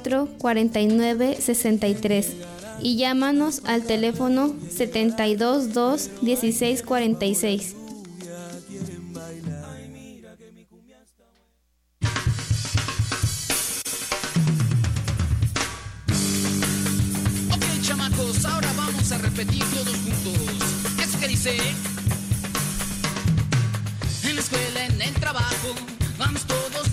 49 63 y llámanos al teléfono 722 1646. Ok, chamacos, ahora vamos a repetir todos juntos. Eso que dice. En la escuela, en el trabajo, vamos todos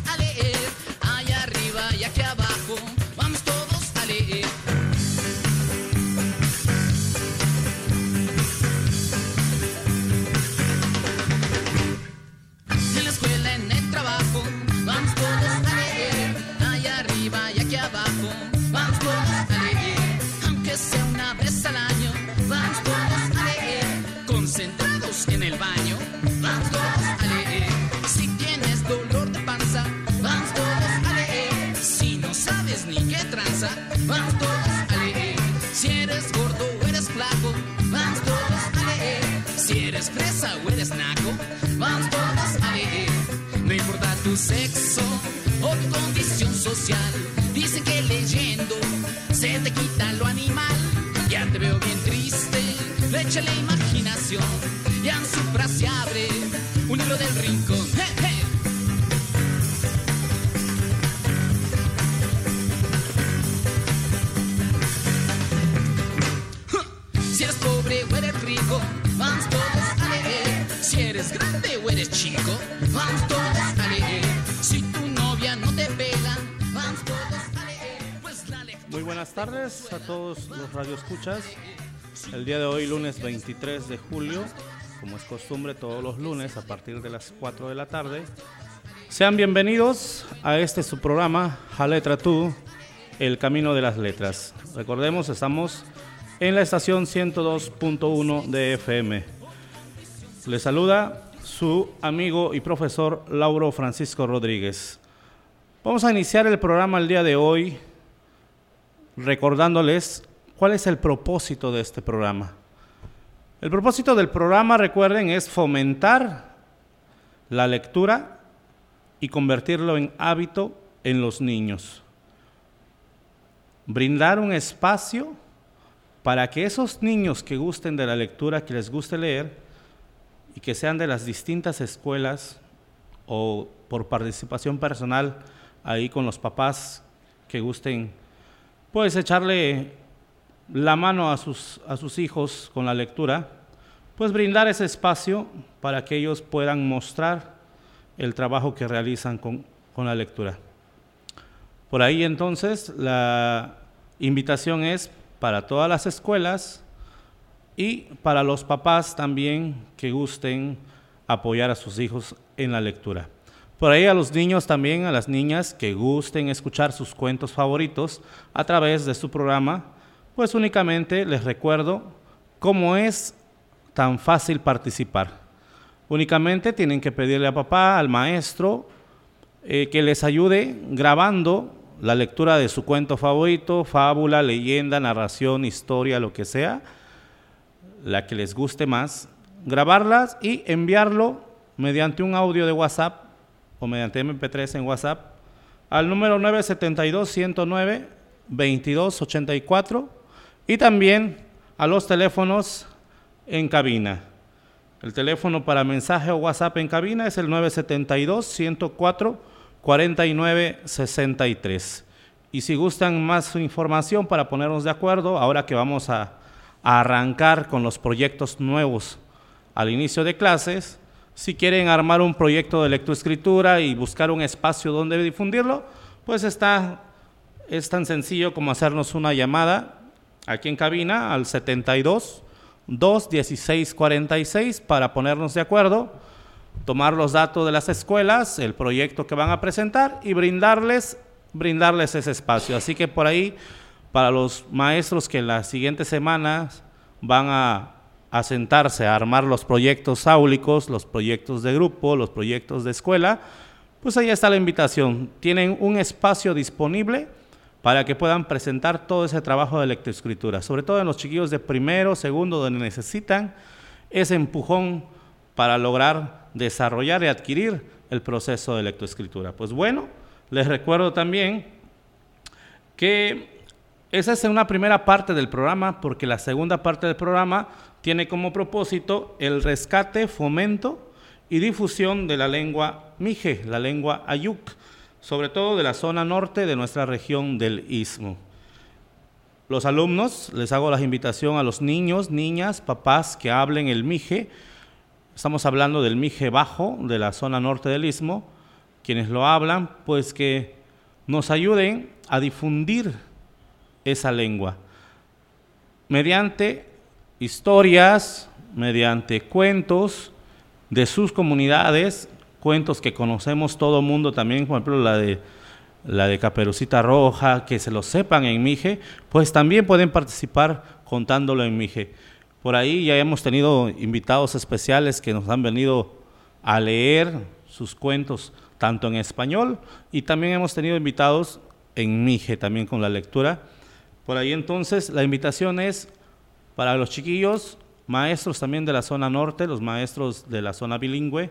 sexo o tu condición social, dicen que leyendo se te quita lo animal. Ya te veo bien triste, le echa la imaginación. Y en su frase abre un libro del rincón. Si eres pobre o eres rico, vamos todos a leer. Si eres grande o eres chico, vamos todos a leer. Buenas tardes a todos los radioescuchas. El día de hoy, lunes 23 de julio, como es costumbre todos los lunes a partir de las 4 de la tarde, sean bienvenidos a este su programa, A Letra Tú, El Camino de las Letras. Recordemos, estamos en la estación 102.1 de FM. Les saluda su amigo y profesor Lauro Francisco Rodríguez. Vamos a iniciar el programa el día de hoy recordándoles cuál es el propósito de este programa. El propósito del programa, recuerden, es fomentar la lectura y convertirlo en hábito en los niños. Brindar un espacio para que esos niños que gusten de la lectura, que les guste leer y que sean de las distintas escuelas o por participación personal ahí con los papás que gusten, pues echarle la mano a sus, a sus hijos con la lectura, pues brindar ese espacio para que ellos puedan mostrar el trabajo que realizan con, con la lectura. Por ahí entonces la invitación es para todas las escuelas y para los papás también que gusten apoyar a sus hijos en la lectura. Por ahí a los niños también, a las niñas que gusten escuchar sus cuentos favoritos a través de su programa, pues únicamente les recuerdo cómo es tan fácil participar. Únicamente tienen que pedirle a papá, al maestro, eh, que les ayude grabando la lectura de su cuento favorito, fábula, leyenda, narración, historia, lo que sea, la que les guste más, grabarlas y enviarlo mediante un audio de WhatsApp o mediante MP3 en WhatsApp al número 972-109-2284 y también a los teléfonos en cabina. El teléfono para mensaje o WhatsApp en cabina es el 972-104-4963. Y si gustan más información para ponernos de acuerdo, ahora que vamos a, a arrancar con los proyectos nuevos al inicio de clases, si quieren armar un proyecto de lectoescritura y buscar un espacio donde difundirlo, pues está, es tan sencillo como hacernos una llamada aquí en cabina al 72 216 46 para ponernos de acuerdo, tomar los datos de las escuelas, el proyecto que van a presentar y brindarles, brindarles ese espacio. Así que por ahí, para los maestros que las siguientes semanas van a a sentarse a armar los proyectos áulicos, los proyectos de grupo, los proyectos de escuela, pues ahí está la invitación. Tienen un espacio disponible para que puedan presentar todo ese trabajo de lectoescritura, sobre todo en los chiquillos de primero, segundo, donde necesitan ese empujón para lograr desarrollar y adquirir el proceso de lectoescritura. Pues bueno, les recuerdo también que esa es una primera parte del programa, porque la segunda parte del programa tiene como propósito el rescate, fomento y difusión de la lengua mije, la lengua ayuk, sobre todo de la zona norte de nuestra región del Istmo. Los alumnos, les hago la invitación a los niños, niñas, papás que hablen el mije. Estamos hablando del mije bajo de la zona norte del Istmo. Quienes lo hablan, pues que nos ayuden a difundir esa lengua mediante historias, mediante cuentos de sus comunidades, cuentos que conocemos todo el mundo también, por ejemplo la de la de Caperucita Roja, que se lo sepan en Mije, pues también pueden participar contándolo en Mije. Por ahí ya hemos tenido invitados especiales que nos han venido a leer sus cuentos tanto en español y también hemos tenido invitados en Mije también con la lectura. Por ahí entonces la invitación es para los chiquillos, maestros también de la zona norte, los maestros de la zona bilingüe,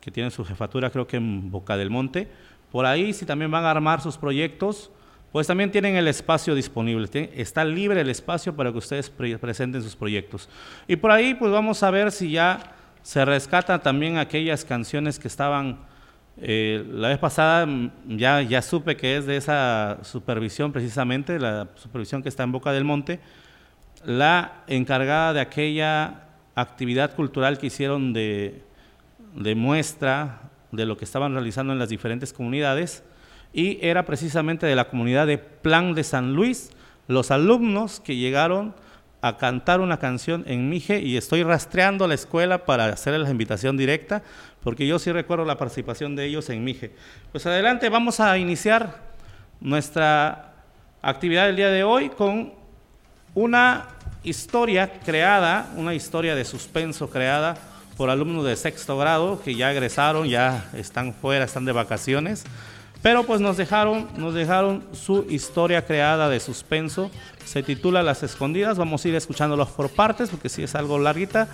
que tienen su jefatura creo que en Boca del Monte. Por ahí si también van a armar sus proyectos, pues también tienen el espacio disponible, está libre el espacio para que ustedes presenten sus proyectos. Y por ahí pues vamos a ver si ya se rescatan también aquellas canciones que estaban eh, la vez pasada mm, ya, ya supe que es de esa supervisión precisamente, la supervisión que está en Boca del Monte, la encargada de aquella actividad cultural que hicieron de, de muestra de lo que estaban realizando en las diferentes comunidades y era precisamente de la comunidad de Plan de San Luis, los alumnos que llegaron a cantar una canción en Mije y estoy rastreando la escuela para hacerles la invitación directa, porque yo sí recuerdo la participación de ellos en Mije. Pues adelante, vamos a iniciar nuestra actividad del día de hoy con una historia creada, una historia de suspenso creada por alumnos de sexto grado que ya egresaron, ya están fuera, están de vacaciones. Pero pues nos dejaron, nos dejaron su historia creada de suspenso. Se titula Las Escondidas. Vamos a ir escuchándolos por partes porque sí es algo larguita.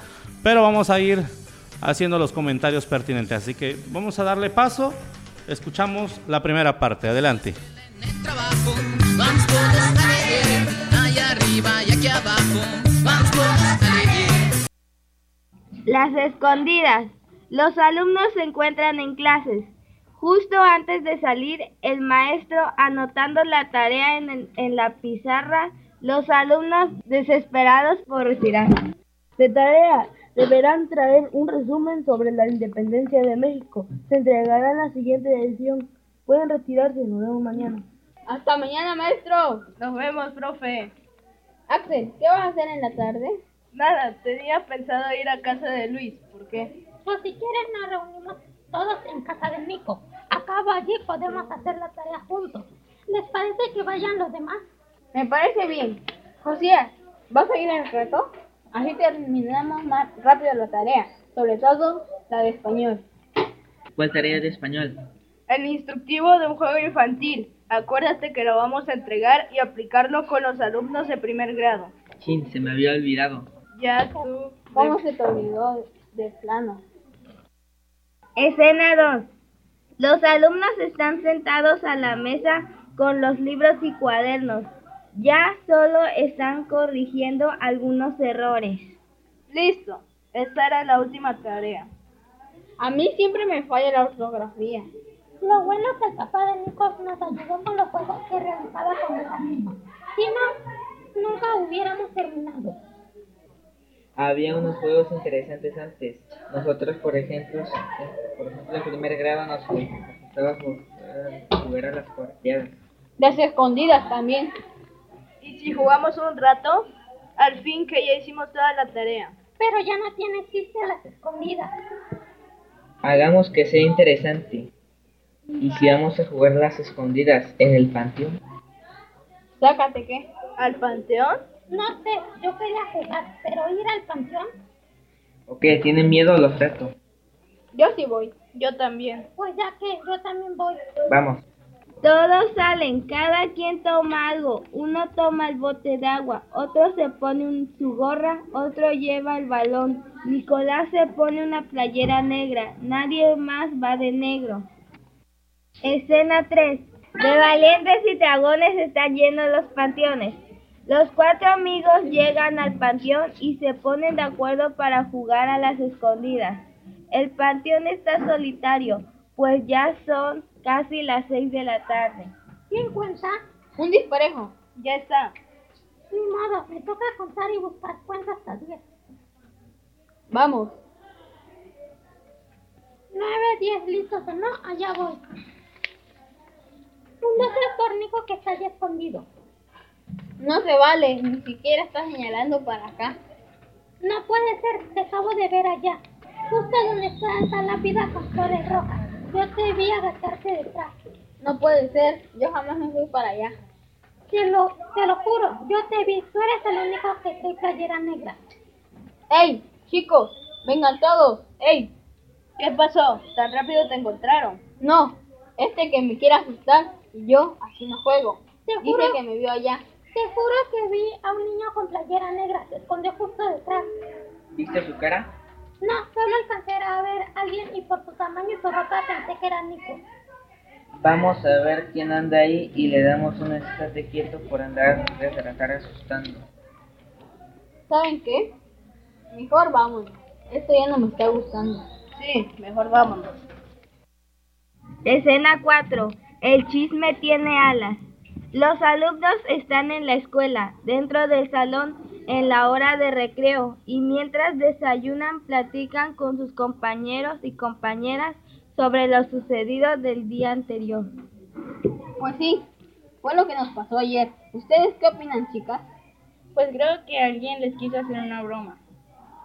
Pero vamos a ir haciendo los comentarios pertinentes. Así que vamos a darle paso. Escuchamos la primera parte. Adelante. Las escondidas. Los alumnos se encuentran en clases. Justo antes de salir, el maestro anotando la tarea en, la pizarra, los alumnos desesperados por retirar. De tarea, deberán traer un resumen sobre la independencia de México. Se entregará en la siguiente edición. Pueden retirarse, nos vemos mañana. Hasta mañana, maestro. Nos vemos, profe. Axel, ¿qué vas a hacer en la tarde? Nada, tenía pensado ir a casa de Luis. ¿Por qué? Pues si quieres nos reunimos todos en casa de Nico. Acabo allí podemos hacer la tarea juntos. ¿Les parece que vayan los demás? Me parece bien. Josías, ¿vas a ir al reto? Así terminamos más rápido la tarea, sobre todo la de español. ¿Cuál tarea de español? El instructivo de un juego infantil. Acuérdate que lo vamos a entregar y aplicarlo con los alumnos de primer grado. Sí, se me había olvidado. Ya tú. ¿Cómo se te olvidó de plano? Escena 2. Los alumnos están sentados a la mesa con los libros y cuadernos. Ya solo están corrigiendo algunos errores. Listo. Esta era la última tarea. A mí siempre me falla la ortografía. Lo bueno es que el papá de Nico nos ayudó con los juegos que realizaba con el amigo. Si no, nunca hubiéramos terminado. Había unos juegos interesantes antes. Nosotros, por ejemplo, por ejemplo, en primer grado nos gustaba jugar a las cuarteadas. Las escondidas también. Y si jugamos un rato, al fin que ya hicimos toda la tarea. Pero ya no tiene chiste las escondidas. Hagamos que sea interesante. ¿Y si vamos a jugar las escondidas en el panteón? Sácate qué. ¿Al panteón? No sé, yo quería jugar, pero ir al panteón. Ok, ¿tienen miedo los retos? Yo sí voy. Yo también. Pues ya que yo también voy. Vamos. Todos salen, cada quien toma algo. Uno toma el bote de agua, otro se pone su gorra, otro lleva el balón. Nicolás se pone una playera negra, nadie más va de negro. Escena 3. De valientes y dragones están llenos los panteones. Los cuatro amigos llegan al panteón y se ponen de acuerdo para jugar a las escondidas. El panteón está solitario, pues ya son casi las seis de la tarde. ¿Quién cuenta? Un disparejo. Ya está. Ni modo, me toca contar y buscar cuentas hasta diez. Vamos. Nueve, diez, listos o no, allá voy. Un córnico que está allí escondido. No se vale, ni siquiera está señalando para acá. No puede ser, te acabo de ver allá. Justo donde está esa lápida con flores rojas. Yo te vi agacharte detrás. No puede ser, yo jamás me fui para allá. Te lo, te lo juro, yo te vi. Tú eres el único que trae playera negra. ¡Ey, chicos! ¡Vengan todos! ¡Ey! ¿Qué pasó? ¿Tan rápido te encontraron? No, este que me quiere asustar y yo así no juego. Te Dice juro, que me vio allá. te juro que vi a un niño con playera negra. Se escondió justo detrás. ¿Viste su cara? No, solo alcancé a ver a alguien y por su tamaño y su ropa pensé que era Nico. Vamos a ver quién anda ahí y le damos un estate quieto por andar desde la cara asustando. ¿Saben qué? Mejor vámonos. Esto ya no me está gustando. Sí, mejor vámonos. Escena 4. El chisme tiene alas. Los alumnos están en la escuela, dentro del salón, en la hora de recreo, y mientras desayunan platican con sus compañeros y compañeras sobre lo sucedido del día anterior. Pues sí, fue lo que nos pasó ayer. ¿Ustedes qué opinan, chicas? Pues creo que alguien les quiso hacer una broma.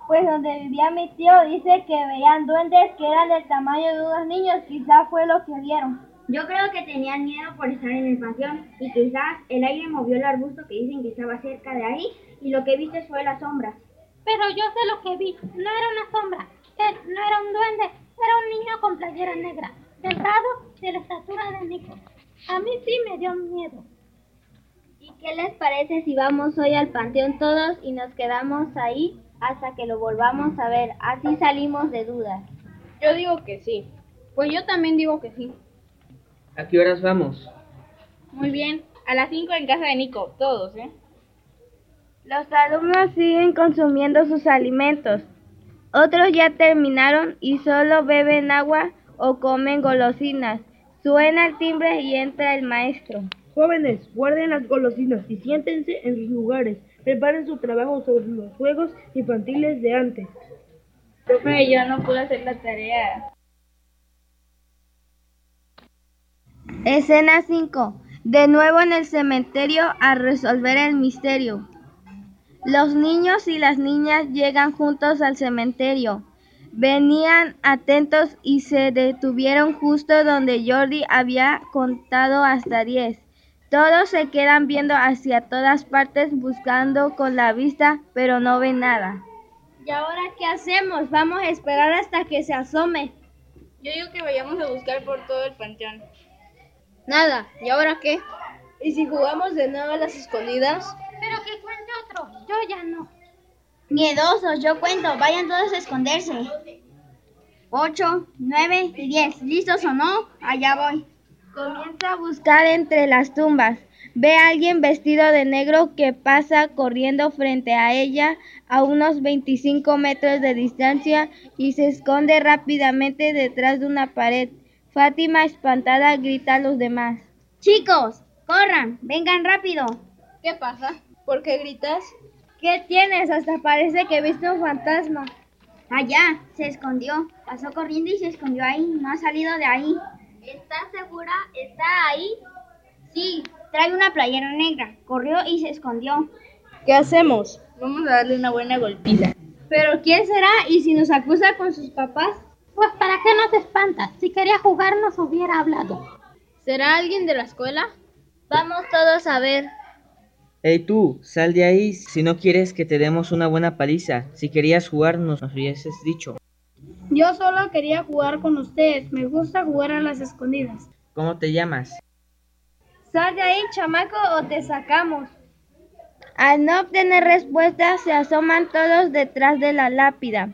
Pues donde vivía mi tío dice que veían duendes que eran del tamaño de unos niños, quizás fue lo que vieron. Yo creo que tenían miedo por estar en el panteón y quizás el aire movió el arbusto que dicen que estaba cerca de ahí y lo que viste fue la sombra. Pero yo sé lo que vi. No era una sombra. Él no era un duende. Era un niño con playera negra. Delgado, de la estatura de Nico. A mí sí me dio miedo. ¿Y qué les parece si vamos hoy al panteón todos y nos quedamos ahí hasta que lo volvamos a ver? Así salimos de dudas. Yo digo que sí. Pues yo también digo que sí. ¿A qué horas vamos? Muy bien, a las 5 en casa de Nico, todos, ¿eh? Los alumnos siguen consumiendo sus alimentos. Otros ya terminaron y solo beben agua o comen golosinas. Suena el timbre y entra el maestro. Jóvenes, guarden las golosinas y siéntense en sus lugares. Preparen su trabajo sobre los juegos infantiles de antes. Profe, yo no pude hacer la tarea. Escena 5. De nuevo en el cementerio a resolver el misterio. Los niños y las niñas llegan juntos al cementerio. Venían atentos y se detuvieron justo donde Jordi había contado hasta 10. Todos se quedan viendo hacia todas partes buscando con la vista, pero no ven nada. ¿Y ahora qué hacemos? Vamos a esperar hasta que se asome. Yo digo que vayamos a buscar por todo el panteón. Nada. ¿Y ahora qué? ¿Y si jugamos de nuevo a las escondidas? Pero que cuente otro. Yo ya no. Miedosos, yo cuento, vayan todos a esconderse. 8, 9 y 10. ¿Listos o no? Allá voy. Comienza a buscar entre las tumbas. Ve a alguien vestido de negro que pasa corriendo frente a ella a unos 25 metros de distancia y se esconde rápidamente detrás de una pared. Fátima, espantada, grita a los demás. Chicos, corran, vengan rápido. ¿Qué pasa? ¿Por qué gritas? ¿Qué tienes? Hasta parece que viste un fantasma. Allá, se escondió. Pasó corriendo y se escondió ahí. No ha salido de ahí. ¿Estás segura? ¿Está ahí? Sí, trae una playera negra. Corrió y se escondió. ¿Qué hacemos? Vamos a darle una buena golpiza. ¿Pero quién será? ¿Y si nos acusa con sus papás? Pues para qué nos espantas. Si quería jugar nos hubiera hablado. ¿Será alguien de la escuela? Vamos todos a ver. Ey tú, sal de ahí si no quieres que te demos una buena paliza. Si querías jugar nos hubieses dicho. Yo solo quería jugar con ustedes. Me gusta jugar a las escondidas. ¿Cómo te llamas? Sal de ahí, chamaco, o te sacamos. Al no obtener respuesta, se asoman todos detrás de la lápida.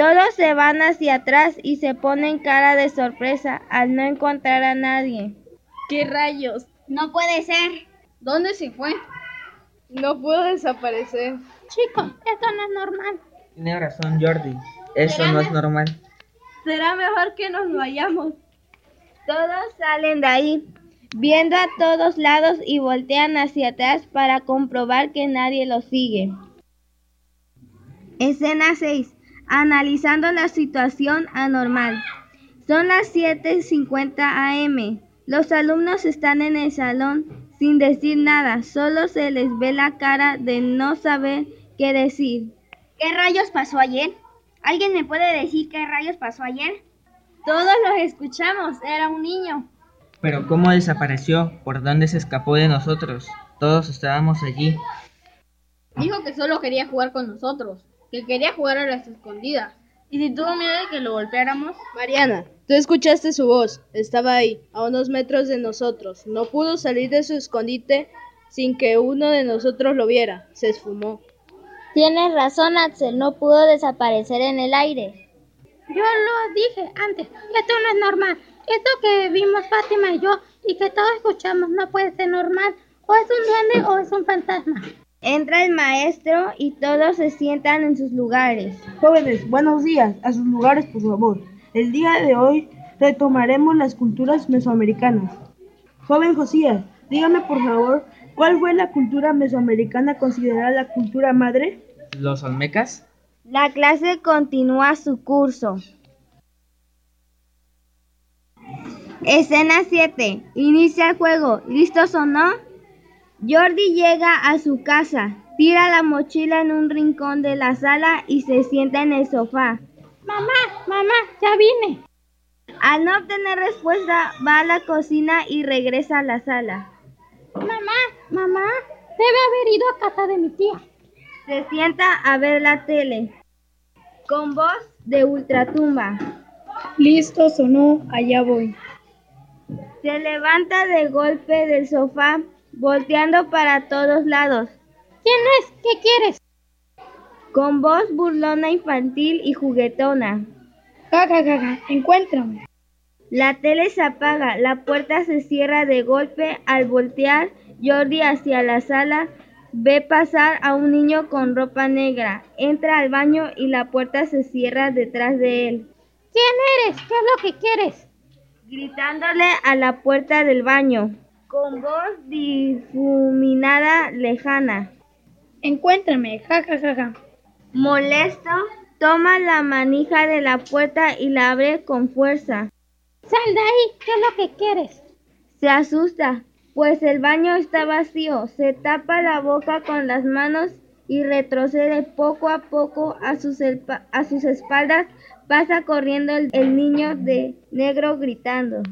Todos se van hacia atrás y se ponen cara de sorpresa al no encontrar a nadie. ¿Qué rayos? No puede ser. ¿Dónde se fue? No pudo desaparecer. Chicos, esto no es normal. Tiene razón Jordi. Eso no es normal. Será mejor que nos vayamos. Todos salen de ahí, viendo a todos lados y voltean hacia atrás para comprobar que nadie los sigue. Escena 6. Analizando la situación anormal. Son las 7.50 am. Los alumnos están en el salón sin decir nada, solo se les ve la cara de no saber qué decir. ¿Qué rayos pasó ayer? ¿Alguien me puede decir qué rayos pasó ayer? Todos los escuchamos, era un niño. Pero ¿cómo desapareció? ¿Por dónde se escapó de nosotros? Todos estábamos allí. Dijo que solo quería jugar con nosotros, que quería jugar a las escondidas. ¿Y si tuvo miedo de que lo golpeáramos? Mariana, tú escuchaste su voz. Estaba ahí, a unos metros de nosotros. No pudo salir de su escondite sin que uno de nosotros lo viera. Se esfumó. Tienes razón, Axel, no pudo desaparecer en el aire. Yo lo dije antes, esto no es normal. Esto que vimos Fátima y yo y que todos escuchamos no puede ser normal. O es un duende o es un fantasma. Entra el maestro y todos se sientan en sus lugares. Jóvenes, buenos días. A sus lugares, por favor. El día de hoy retomaremos las culturas mesoamericanas. Joven Josías, dígame por favor, ¿cuál fue la cultura mesoamericana considerada la cultura madre? ¿Los olmecas? La clase continúa su curso. Escena 7. Inicia el juego. ¿Listos o no? Jordi llega a su casa, tira la mochila en un rincón de la sala y se sienta en el sofá. Mamá, mamá, ya vine. Al no obtener respuesta, va a la cocina y regresa a la sala. Mamá, mamá, debe haber ido a casa de mi tía. Se sienta a ver la tele. Con voz de ultratumba. ¿Listos o no? Allá voy. Se levanta de golpe del sofá, volteando para todos lados. ¿Quién es? ¿Qué quieres? Con voz burlona infantil y juguetona. Ja, ja, ja, ja. Encuéntrame. La tele se apaga, la puerta se cierra de golpe. Al voltear Jordi hacia la sala, ve pasar a un niño con ropa negra. Entra al baño y la puerta se cierra detrás de él, ¿Quién eres? ¿Qué es lo que quieres? gritándole a la puerta del baño, con voz difuminada lejana. Encuéntrame. Ja, ja, ja, ja. Molesto, toma la manija de la puerta y la abre con fuerza. Sal de ahí, ¿qué es lo que quieres? Se asusta, pues el baño está vacío. Se tapa la boca con las manos y retrocede poco a poco a sus, elpa- a sus espaldas. Pasa corriendo el, el niño de negro gritando.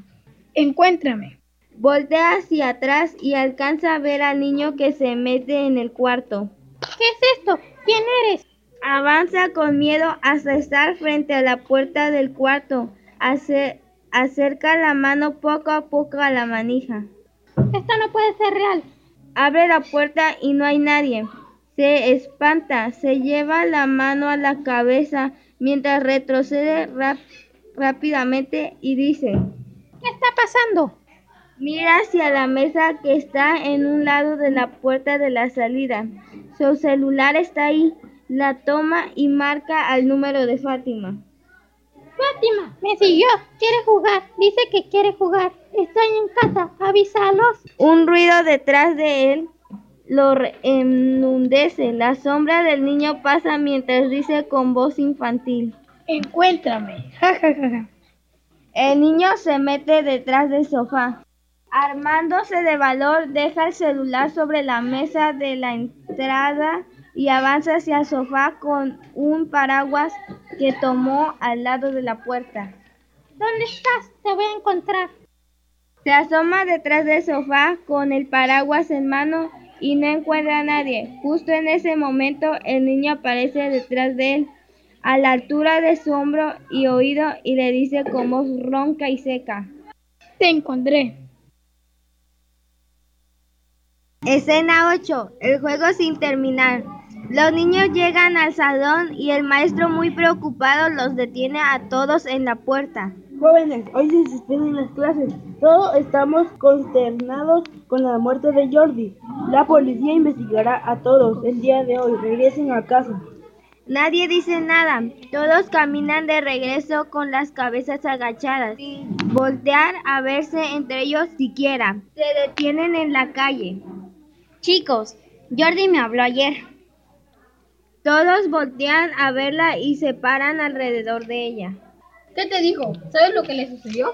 Encuéntrame. Voltea hacia atrás y alcanza a ver al niño que se mete en el cuarto. ¿Qué es esto? ¿Quién eres? Avanza con miedo hasta estar frente a la puerta del cuarto. Ace- acerca la mano poco a poco a la manija. Esto no puede ser real. Abre la puerta y no hay nadie. Se espanta, se lleva la mano a la cabeza mientras retrocede rápidamente y dice, ¿Qué está pasando? Mira hacia la mesa que está en un lado de la puerta de la salida. Su celular está ahí. La toma y marca al número de Fátima. Fátima, me siguió. Quiere jugar. Dice que quiere jugar. Estoy en casa. Avísalos. Un ruido detrás de él lo enmudece. La sombra del niño pasa mientras dice con voz infantil. Encuéntrame. Ja, ja, ja, ja. El niño se mete detrás del sofá. Armándose de valor, deja el celular sobre la mesa de la entrada y avanza hacia el sofá con un paraguas que tomó al lado de la puerta. ¿Dónde estás? Te voy a encontrar. Se asoma detrás del sofá con el paraguas en mano y no encuentra a nadie. Justo en ese momento el niño aparece detrás de él, a la altura de su hombro y oído y le dice con voz ronca y seca. Te encontré. Escena 8. El juego sin terminar. Los niños llegan al salón y el maestro muy preocupado los detiene a todos en la puerta. Jóvenes, hoy se suspenden las clases. Todos estamos consternados con la muerte de Jordi. La policía investigará a todos el día de hoy. Regresen a casa. Nadie dice nada. Todos caminan de regreso con las cabezas agachadas, sin voltear a verse entre ellos siquiera. Se detienen en la calle. Chicos, Jordi me habló ayer. Todos voltean a verla y se paran alrededor de ella. ¿Qué te dijo? ¿Sabes lo que le sucedió?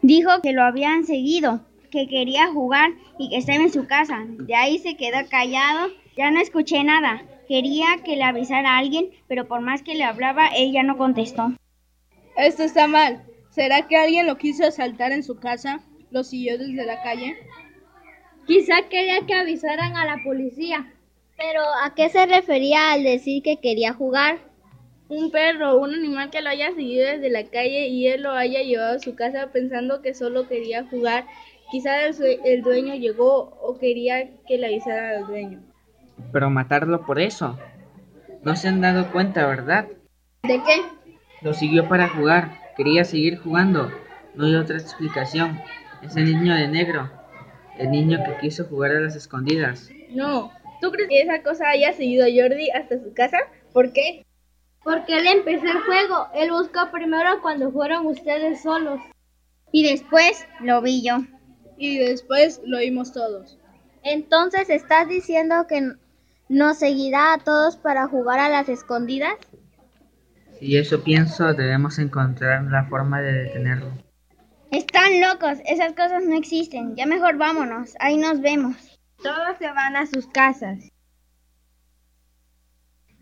Dijo que lo habían seguido, que quería jugar y que estaba en su casa. De ahí se quedó callado. Ya no escuché nada. Quería que le avisara a alguien, pero por más que le hablaba, ella no contestó. Esto está mal. ¿Será que alguien lo quiso asaltar en su casa? ¿Lo siguió desde la calle? Quizá quería que avisaran a la policía. Pero ¿a qué se refería al decir que quería jugar? Un perro, un animal que lo haya seguido desde la calle y él lo haya llevado a su casa pensando que solo quería jugar. Quizá el, dueño llegó o quería que le avisara al dueño. Pero matarlo por eso. No se han dado cuenta, ¿verdad? ¿De qué? Lo siguió para jugar. Quería seguir jugando. No hay otra explicación. Ese niño de negro. El niño que quiso jugar a las escondidas. No. ¿Tú crees que esa cosa haya seguido a Jordi hasta su casa? ¿Por qué? Porque él empezó el juego. Él buscó primero cuando fueron ustedes solos. Y después lo vi yo. Y después lo oímos todos. Entonces, ¿estás diciendo que nos seguirá a todos para jugar a las escondidas? Si eso pienso, debemos encontrar la forma de detenerlo. Están locos, esas cosas no existen. Ya mejor vámonos, ahí nos vemos. Todos se van a sus casas.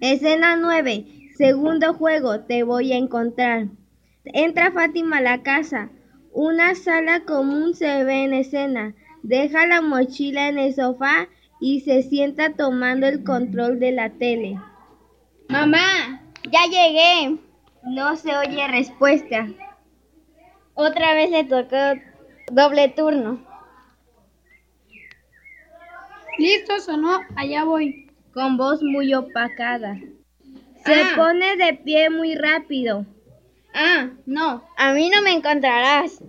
Escena 9. Segundo juego. Te voy a encontrar. Entra Fátima a la casa. Una sala común se ve en escena. Deja la mochila en el sofá y se sienta tomando el control de la tele. Mamá, ya llegué. No se oye respuesta. Otra vez le tocó doble turno. ¿Listos o no? Allá voy. Con voz muy opacada. Se Ah. pone de pie muy rápido. Ah, no, a mí no me encontrarás.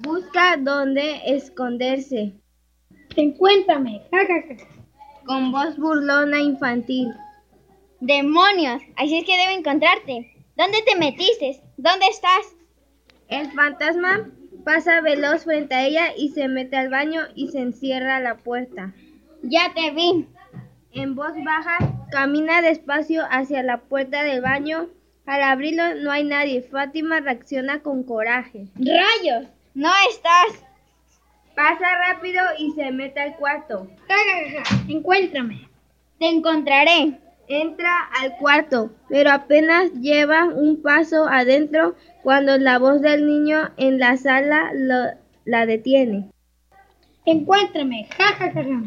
Busca dónde esconderse. Encuéntrame. Con voz burlona infantil. Demonios, así es que debo encontrarte. ¿Dónde te metiste? ¿Dónde estás? El fantasma pasa veloz frente a ella y se mete al baño y se encierra la puerta. Ya te vi. En voz baja, camina despacio hacia la puerta del baño. Al abrirlo no hay nadie. Fátima reacciona con coraje. ¡Rayos! No estás. Pasa rápido y se mete al cuarto. Encuéntrame. Te encontraré. Entra al cuarto, pero apenas lleva un paso adentro cuando la voz del niño en la sala lo- la detiene. Encuéntrame. Ja, ja, ja, ja.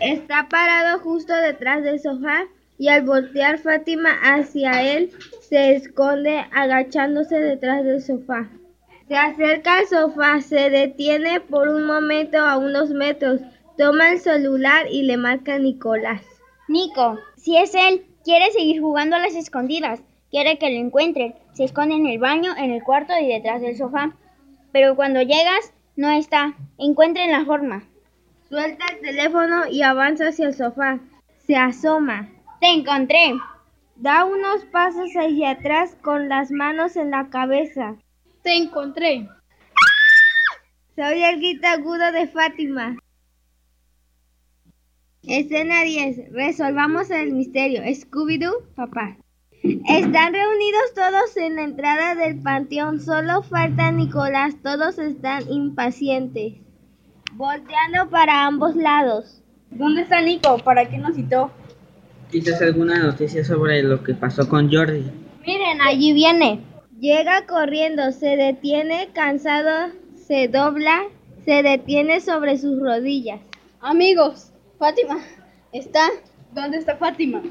Está parado justo detrás del sofá y al voltear Fátima hacia él se esconde agachándose detrás del sofá. Se acerca al sofá, se detiene por un momento a unos metros, toma el celular y le marca a Nicolás. Nico, si es él, quiere seguir jugando a las escondidas. Quiere que lo encuentren. Se esconde en el baño, en el cuarto y detrás del sofá. Pero cuando llegas, no está. Encuentren la forma. Suelta el teléfono y avanza hacia el sofá. Se asoma. Te encontré. Da unos pasos hacia atrás con las manos en la cabeza. Te encontré. Se oye el grito agudo de Fátima. Escena 10. Resolvamos el misterio. Scooby-Doo, papá. Están reunidos todos en la entrada del panteón. Solo falta Nicolás. Todos están impacientes. Volteando para ambos lados. ¿Dónde está Nico? ¿Para qué nos citó? Quizás alguna noticia sobre lo que pasó con Jordi. Miren, allí viene. Llega corriendo, se detiene cansado, se dobla, se detiene sobre sus rodillas. Amigos, Fátima está. ¿Dónde está Fátima?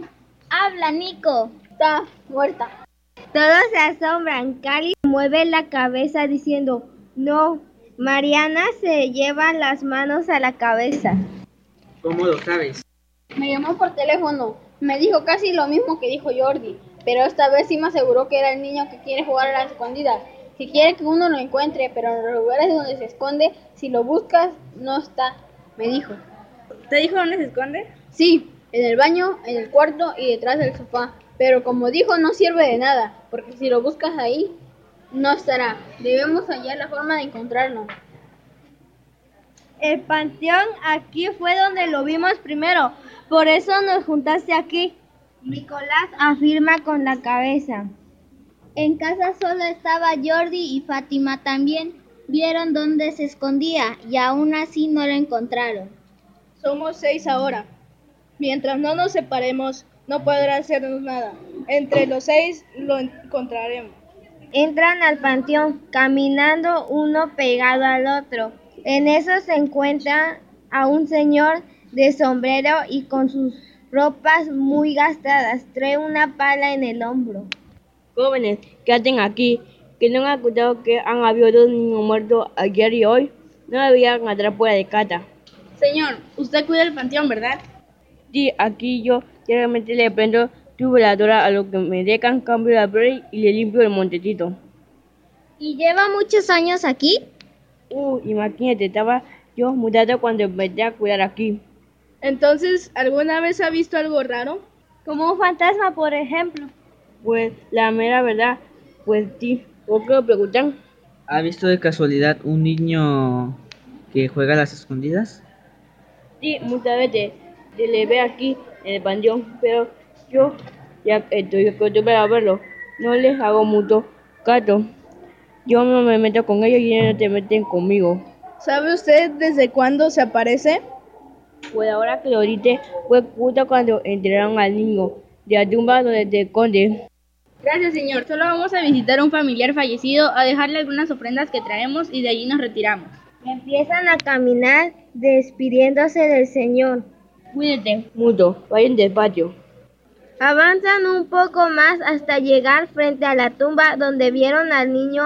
Habla, Nico. Está muerta. Todos se asombran. Cali mueve la cabeza diciendo, no. Mariana se lleva las manos a la cabeza. ¿Cómo lo sabes? Me llamó por teléfono. Me dijo casi lo mismo que dijo Jordi. pero esta vez sí me aseguró que era el niño que quiere jugar a las escondidas. Si quiere que uno lo encuentre, pero en los lugares donde se esconde, si lo buscas, no está, me dijo. ¿Te dijo dónde se esconde? Sí, en el baño, en el cuarto y detrás del sofá. Pero como dijo, no sirve de nada, porque si lo buscas ahí, no estará. Debemos hallar la forma de encontrarlo. El panteón aquí fue donde lo vimos primero, por eso nos juntaste aquí. Nicolás afirma con la cabeza. En casa solo estaba Jordi y Fátima también. Vieron dónde se escondía y aún así no lo encontraron. Somos seis ahora. Mientras no nos separemos, no podrá hacernos nada. Entre los seis lo encontraremos. Entran al panteón, caminando uno pegado al otro. En eso se encuentra a un señor de sombrero y con sus ropas muy gastadas. Trae una pala en el hombro. Jóvenes, ¿qué hacen aquí? ¿Que no han escuchado que han habido dos niños muertos ayer y hoy? No debían entrar fuera de casa. Señor, usted cuida el panteón, ¿verdad? Sí, aquí yo diariamente le prendo tu veladora a lo que me dejan, cambio la pared y le limpio el montecito. ¿Y lleva muchos años aquí? Uh, imagínate, estaba yo mudado cuando empecé a cuidar aquí. Entonces, ¿alguna vez ha visto algo raro? Como un fantasma, por ejemplo. Pues la mera verdad, pues sí. ¿Por qué lo preguntan? ¿Ha visto de casualidad un niño que juega a las escondidas? Sí, muchas veces se le ve aquí en el panteón, pero yo ya estoy acostumbrado a verlo. No les hago mucho caso. Yo no me meto con ellos y ellos no se meten conmigo. ¿Sabe usted desde cuándo se aparece? Pues ahora que lo dice, fue justo cuando enterraron al niño de la tumba donde se esconde. Gracias, señor. Solo vamos a visitar a un familiar fallecido, a dejarle algunas ofrendas que traemos y de allí nos retiramos. Empiezan a caminar despidiéndose del señor. Cuídate mucho, vayan despacio. Avanzan un poco más hasta llegar frente a la tumba donde vieron al niño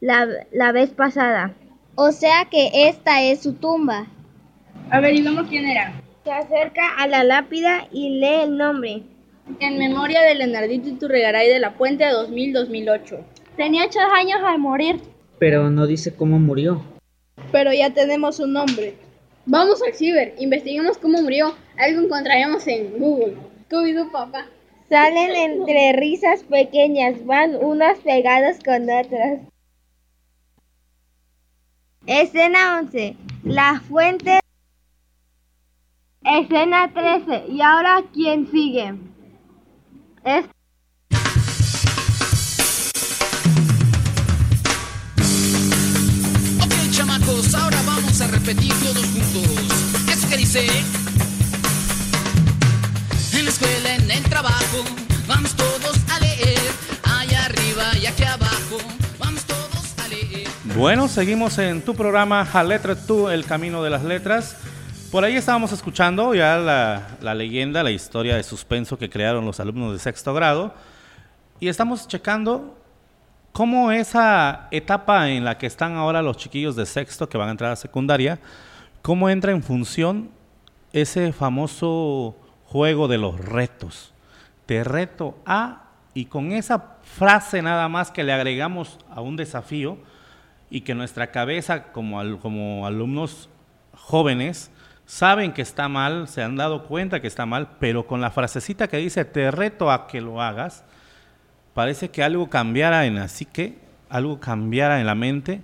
la, la vez pasada. O sea que esta es su tumba. Averiguamos quién era. Se acerca a la lápida y lee el nombre. En memoria de Leonardito Iturregaray de la Puente 2000-2008. Tenía ocho años al morir. Pero no dice cómo murió. Pero ya tenemos un nombre. Vamos al ciber, investiguemos cómo murió. Algo encontraremos en Google. Scooby-Doo, papá. Salen entre risas pequeñas, van unas pegadas con otras. Escena 11. La fuente. Escena 13. ¿Y ahora quién sigue? Es repetir todos juntos. Bueno, seguimos en tu programa A Letra Tú, El Camino de las Letras. Por ahí estábamos escuchando ya la, la leyenda, la historia de suspenso que crearon los alumnos de sexto grado. Y estamos checando cómo esa etapa en la que están ahora los chiquillos de sexto que van a entrar a secundaria, cómo entra en función ese famoso juego de los retos. Te reto a, y con esa frase nada más que le agregamos a un desafío y que nuestra cabeza como, al- como alumnos jóvenes saben que está mal, se han dado cuenta que está mal, pero con la frasecita que dice te reto a que lo hagas, parece que algo cambiara en así que algo cambiara en la mente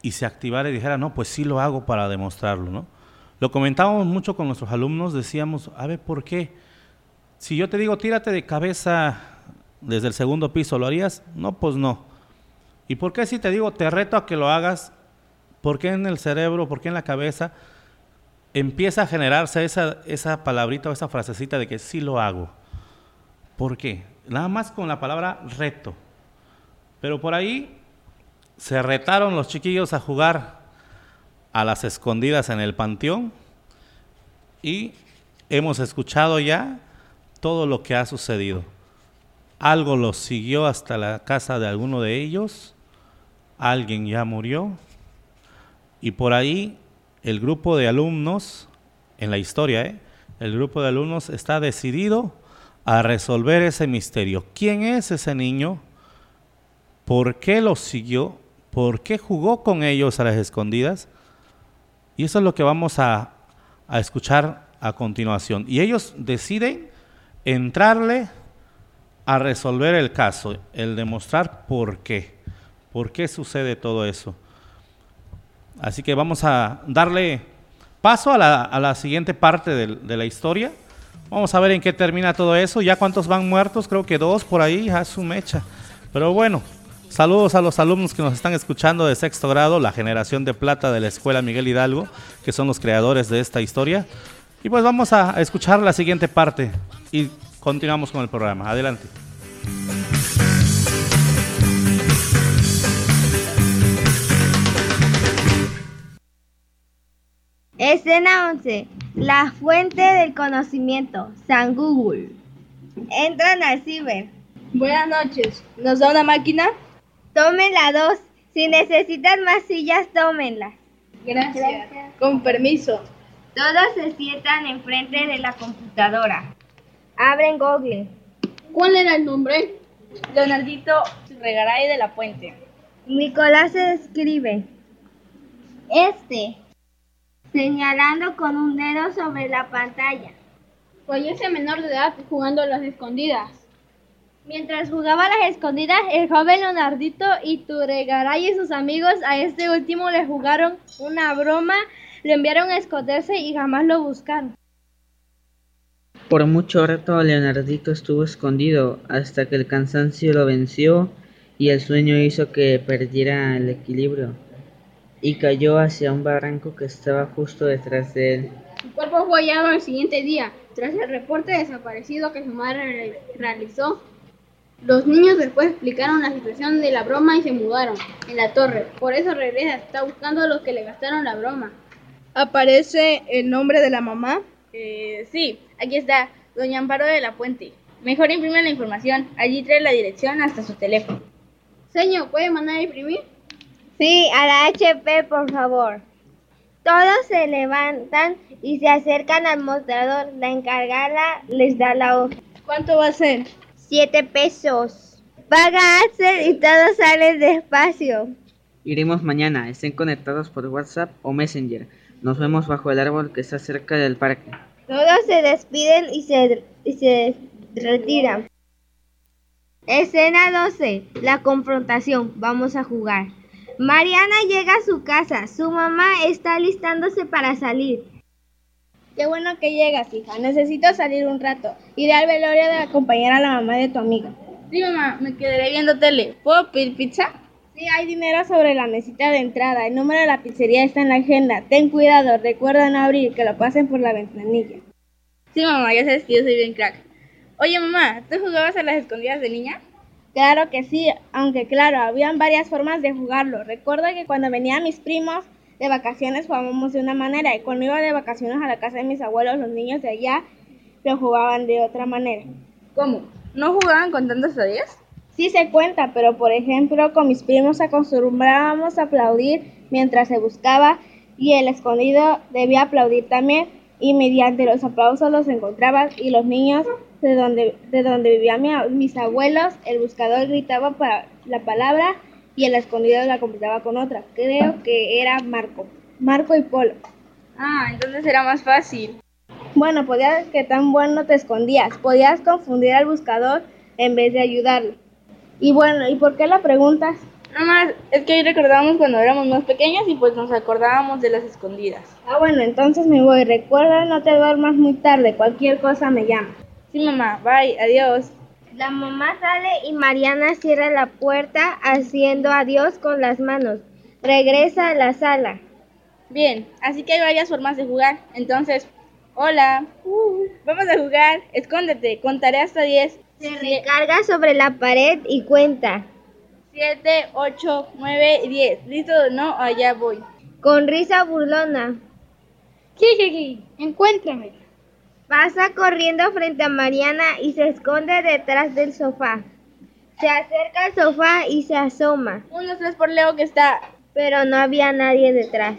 y se activara y dijera, no, pues sí lo hago para demostrarlo, ¿no? Lo comentábamos mucho con nuestros alumnos, decíamos, a ver, ¿por qué? Si yo te digo, tírate de cabeza desde el segundo piso, ¿lo harías? No, pues no. ¿Y por qué si te digo, te reto a que lo hagas? ¿Por qué en el cerebro, por qué en la cabeza empieza a generarse esa, esa palabrita o esa frasecita de que sí lo hago? ¿Por qué? Nada más con la palabra reto. Pero por ahí se retaron los chiquillos a jugar a las escondidas en el panteón y hemos escuchado ya todo lo que ha sucedido. Algo los siguió hasta la casa de alguno de ellos, alguien ya murió y por ahí el grupo de alumnos, en la historia, ¿eh? el grupo de alumnos está decidido a resolver ese misterio. ¿Quién es ese niño? ¿Por qué los siguió? ¿Por qué jugó con ellos a las escondidas? Y eso es lo que vamos a, a escuchar a continuación. Y ellos deciden entrarle a resolver el caso, el demostrar por qué, por qué sucede todo eso. Así que vamos a darle paso a la, a la siguiente parte de, de la historia. Vamos a ver en qué termina todo eso. Ya cuántos van muertos, creo que dos por ahí, a su mecha. Pero bueno, saludos a los alumnos que nos están escuchando de sexto grado, la generación de plata de la Escuela Miguel Hidalgo, que son los creadores de esta historia. Y pues vamos a escuchar la siguiente parte y continuamos con el programa. Adelante. Escena 11. La fuente del conocimiento. San Google. Entran al ciber. Buenas noches. ¿Nos da una máquina? Tómenla dos. Si necesitan más sillas, tómenlas. Gracias. Con permiso. Todos se sientan enfrente de la computadora. Abren Google. ¿Cuál era el nombre? Leonardito Regaray de la Puente. Nicolás escribe. Este. Señalando con un dedo sobre la pantalla. Fue ese menor de edad jugando a las escondidas. Mientras jugaba a las escondidas, el joven Leonardito y Turegaray y sus amigos a este último le jugaron una broma, le enviaron a esconderse y jamás lo buscaron. Por mucho rato Leonardito estuvo escondido hasta que el cansancio lo venció y el sueño hizo que perdiera el equilibrio y cayó hacia un barranco que estaba justo detrás de él. Su cuerpo fue hallado el siguiente día, tras el reporte desaparecido que su madre re- realizó. Los niños después explicaron la situación de la broma y se mudaron en la torre. Por eso regresa, está buscando a los que le gastaron la broma. ¿Aparece el nombre de la mamá? Eh, sí, aquí está, Doña Amparo de la Puente. Mejor imprime la información, allí trae la dirección hasta su teléfono. Señor, ¿puede mandar a imprimir? Sí, a la HP, por favor. Todos se levantan y se acercan al mostrador. La encargada les da la hoja. ¿Cuánto va a ser? Siete pesos. Paga Axel y todo sale despacio. Iremos mañana, estén conectados por WhatsApp o Messenger. Nos vemos bajo el árbol que está cerca del parque. Todos se despiden y se, y se retiran. Escena 12. La confrontación. Vamos a jugar. Mariana llega a su casa. Su mamá está listándose para salir. Qué bueno que llegas, hija. Necesito salir un rato. Iré al velorio de acompañar a la mamá de tu amiga. Sí, mamá, me quedaré viendo tele. ¿Puedo pedir pizza? Sí, hay dinero sobre la mesita de entrada. El número de la pizzería está en la agenda. Ten cuidado, recuerda no abrir, que lo pasen por la ventanilla. Sí, mamá, ya sabes que yo soy bien crack. Oye, mamá, ¿tú jugabas a las escondidas de niña? Claro que sí, aunque claro, habían varias formas de jugarlo. Recuerdo que cuando venían mis primos de vacaciones jugábamos de una manera y cuando iba de vacaciones a la casa de mis abuelos, los niños de allá lo jugaban de otra manera. ¿Cómo? ¿No jugaban contando hasta 10? Sí se cuenta, pero por ejemplo con mis primos acostumbrábamos a aplaudir mientras se buscaba y el escondido debía aplaudir también y mediante los aplausos los encontraban y los niños de donde, de donde vivían mi- mis abuelos, el buscador gritaba para la palabra y el escondido la completaba con otra. Creo que era Marco. Marco y Polo. Ah, entonces era más fácil. Bueno, podías que tan bueno te escondías. Podías confundir al buscador en vez de ayudarlo. Y bueno, ¿y por qué la preguntas? Nada más, es que ahí recordábamos cuando éramos más pequeños y pues nos acordábamos de las escondidas. Ah, bueno, entonces me voy. Recuerda, no te duermas muy tarde. Cualquier cosa me llama. Sí, mamá. Bye. Adiós. La mamá sale y Mariana cierra la puerta haciendo adiós con las manos. Regresa a la sala. Bien, así que hay varias formas de jugar. Entonces, hola. Uh, vamos a jugar. Escóndete. Contaré hasta 10. Se recarga sobre la pared y cuenta. 7, 8, 9, 10. ¿Listo? No, allá voy. Con risa burlona. Jijiji, encuéntrame. Pasa corriendo frente a Mariana y se esconde detrás del sofá. Se acerca al sofá y se asoma, Uno, tres por Leo que está. pero no había nadie detrás.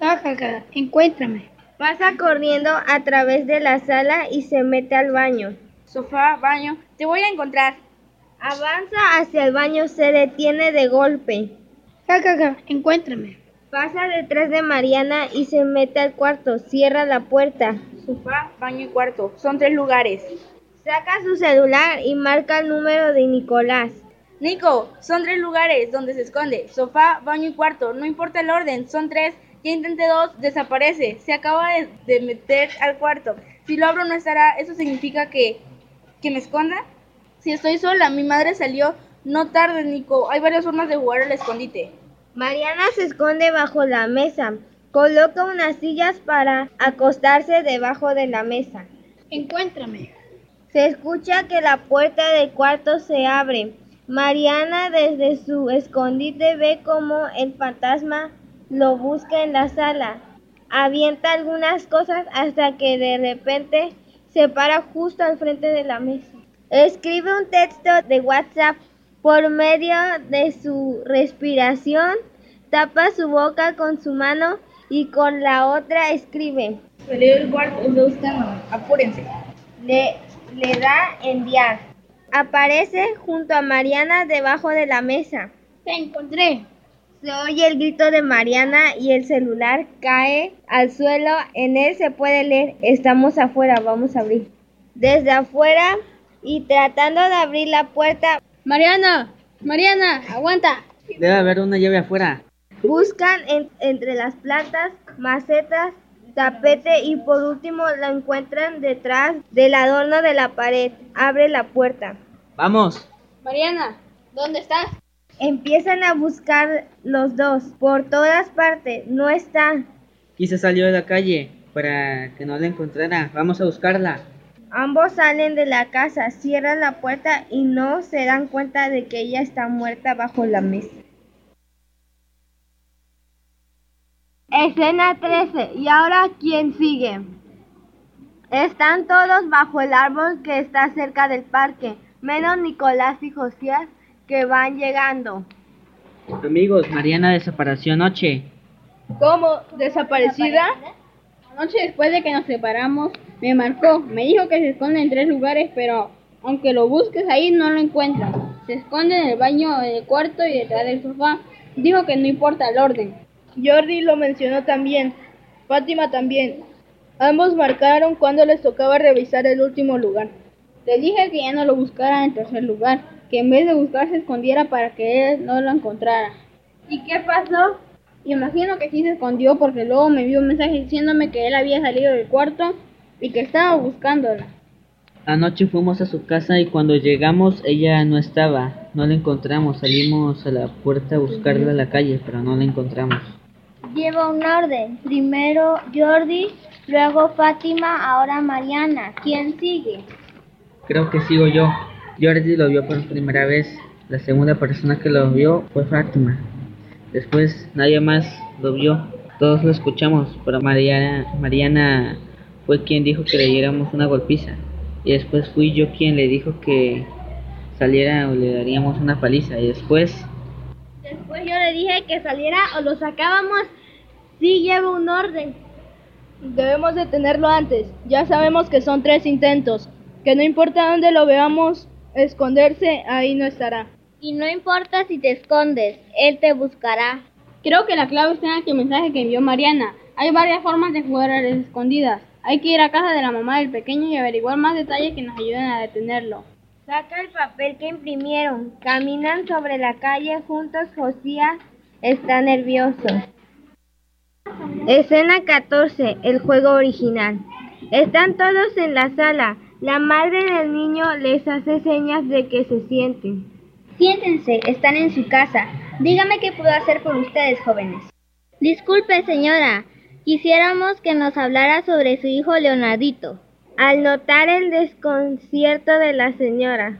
Jajaja, encuéntrame. Pasa corriendo a través de la sala y se mete al baño. sofá, baño. Te voy a encontrar. Avanza hacia el baño, se detiene de golpe. Ja, ja, ja, encuéntrame. Pasa detrás de Mariana y se mete al cuarto. Cierra la puerta. Sofá, baño y cuarto. Son tres lugares. Saca su celular y marca el número de Nicolás. Nico, son tres lugares donde se esconde. Sofá, baño y cuarto. No importa el orden, son tres. Ya intenté dos, desaparece. Se acaba de, de meter al cuarto. Si lo abro no estará. ¿Eso significa que, que me esconda? Si estoy sola, mi madre salió. No tarde, Nico. Hay varias formas de jugar al escondite. Mariana se esconde bajo la mesa. Coloca unas sillas para acostarse debajo de la mesa. Encuéntrame. Se escucha que la puerta del cuarto se abre. Mariana desde su escondite ve como el fantasma lo busca en la sala. Avienta algunas cosas hasta que de repente se para justo al frente de la mesa. Escribe un texto de WhatsApp por medio de su respiración. Tapa su boca con su mano y con la otra escribe. Apúrense. Le, le da enviar. Aparece junto a Mariana debajo de la mesa. Te encontré. Se oye el grito de Mariana y el celular cae al suelo. En él se puede leer, estamos afuera, vamos a abrir. Desde afuera y tratando de abrir la puerta, Mariana, Mariana, aguanta. Debe haber una llave afuera. Buscan en- entre las plantas, macetas, tapete y por último la encuentran detrás del adorno de la pared. Abre la puerta. Vamos. Mariana, ¿dónde estás? Empiezan a buscar los dos por todas partes. No está. Quizá salió de la calle para que no la encontrara. Vamos a buscarla. Ambos salen de la casa, cierran la puerta y no se dan cuenta de que ella está muerta bajo la mesa. Escena 13. ¿Y ahora quién sigue? Están todos bajo el árbol que está cerca del parque, menos Nicolás y Josías que van llegando. Amigos, Mariana desapareció anoche. ¿Cómo? ¿Desaparecida? Anoche después de que nos separamos, me marcó. Me dijo que se esconde en tres lugares, pero aunque lo busques ahí no lo encuentras. Se esconde en el baño, en el cuarto y detrás del sofá. Dijo que no importa el orden. Jordi lo mencionó también. Fátima también. Ambos marcaron cuando les tocaba revisar el último lugar. Le dije que ya no lo buscara en tercer lugar, que en vez de buscar se escondiera para que él no lo encontrara. ¿Y qué pasó? Imagino que sí se escondió porque luego me envió un mensaje diciéndome que él había salido del cuarto y que estaba buscándola. Anoche fuimos a su casa y cuando llegamos ella no estaba. No la encontramos. Salimos a la puerta a buscarla a la calle, pero no la encontramos. Lleva un orden. Primero Jordi, luego Fátima, ahora Mariana. ¿Quién sigue? Creo que sigo yo. Jordi lo vio por primera vez. La segunda persona que lo vio fue Fátima. Después nadie más lo vio. Todos lo escuchamos, pero Mariana, Mariana fue quien dijo que le diéramos una golpiza. Y después fui yo quien le dijo que saliera o le daríamos una paliza. Y después Después yo le dije que saliera o lo sacábamos. Sí lleva un orden. Debemos detenerlo antes. Ya sabemos que son tres intentos. Que no importa dónde lo veamos esconderse, ahí no estará. Y no importa si te escondes, él te buscará. Creo que la clave está en aquel mensaje que envió Mariana. Hay varias formas de jugar a las escondidas. Hay que ir a casa de la mamá del pequeño y averiguar más detalles que nos ayuden a detenerlo. Saca el papel que imprimieron. Caminan sobre la calle juntos. Josías está nervioso. Escena 14. El juego original. Están todos en la sala. La madre del niño les hace señas de que se sienten. Siéntense, están en su casa. Dígame qué puedo hacer por ustedes, jóvenes. Disculpe, señora. Quisiéramos que nos hablara sobre su hijo Leonardito. Al notar el desconcierto de la señora,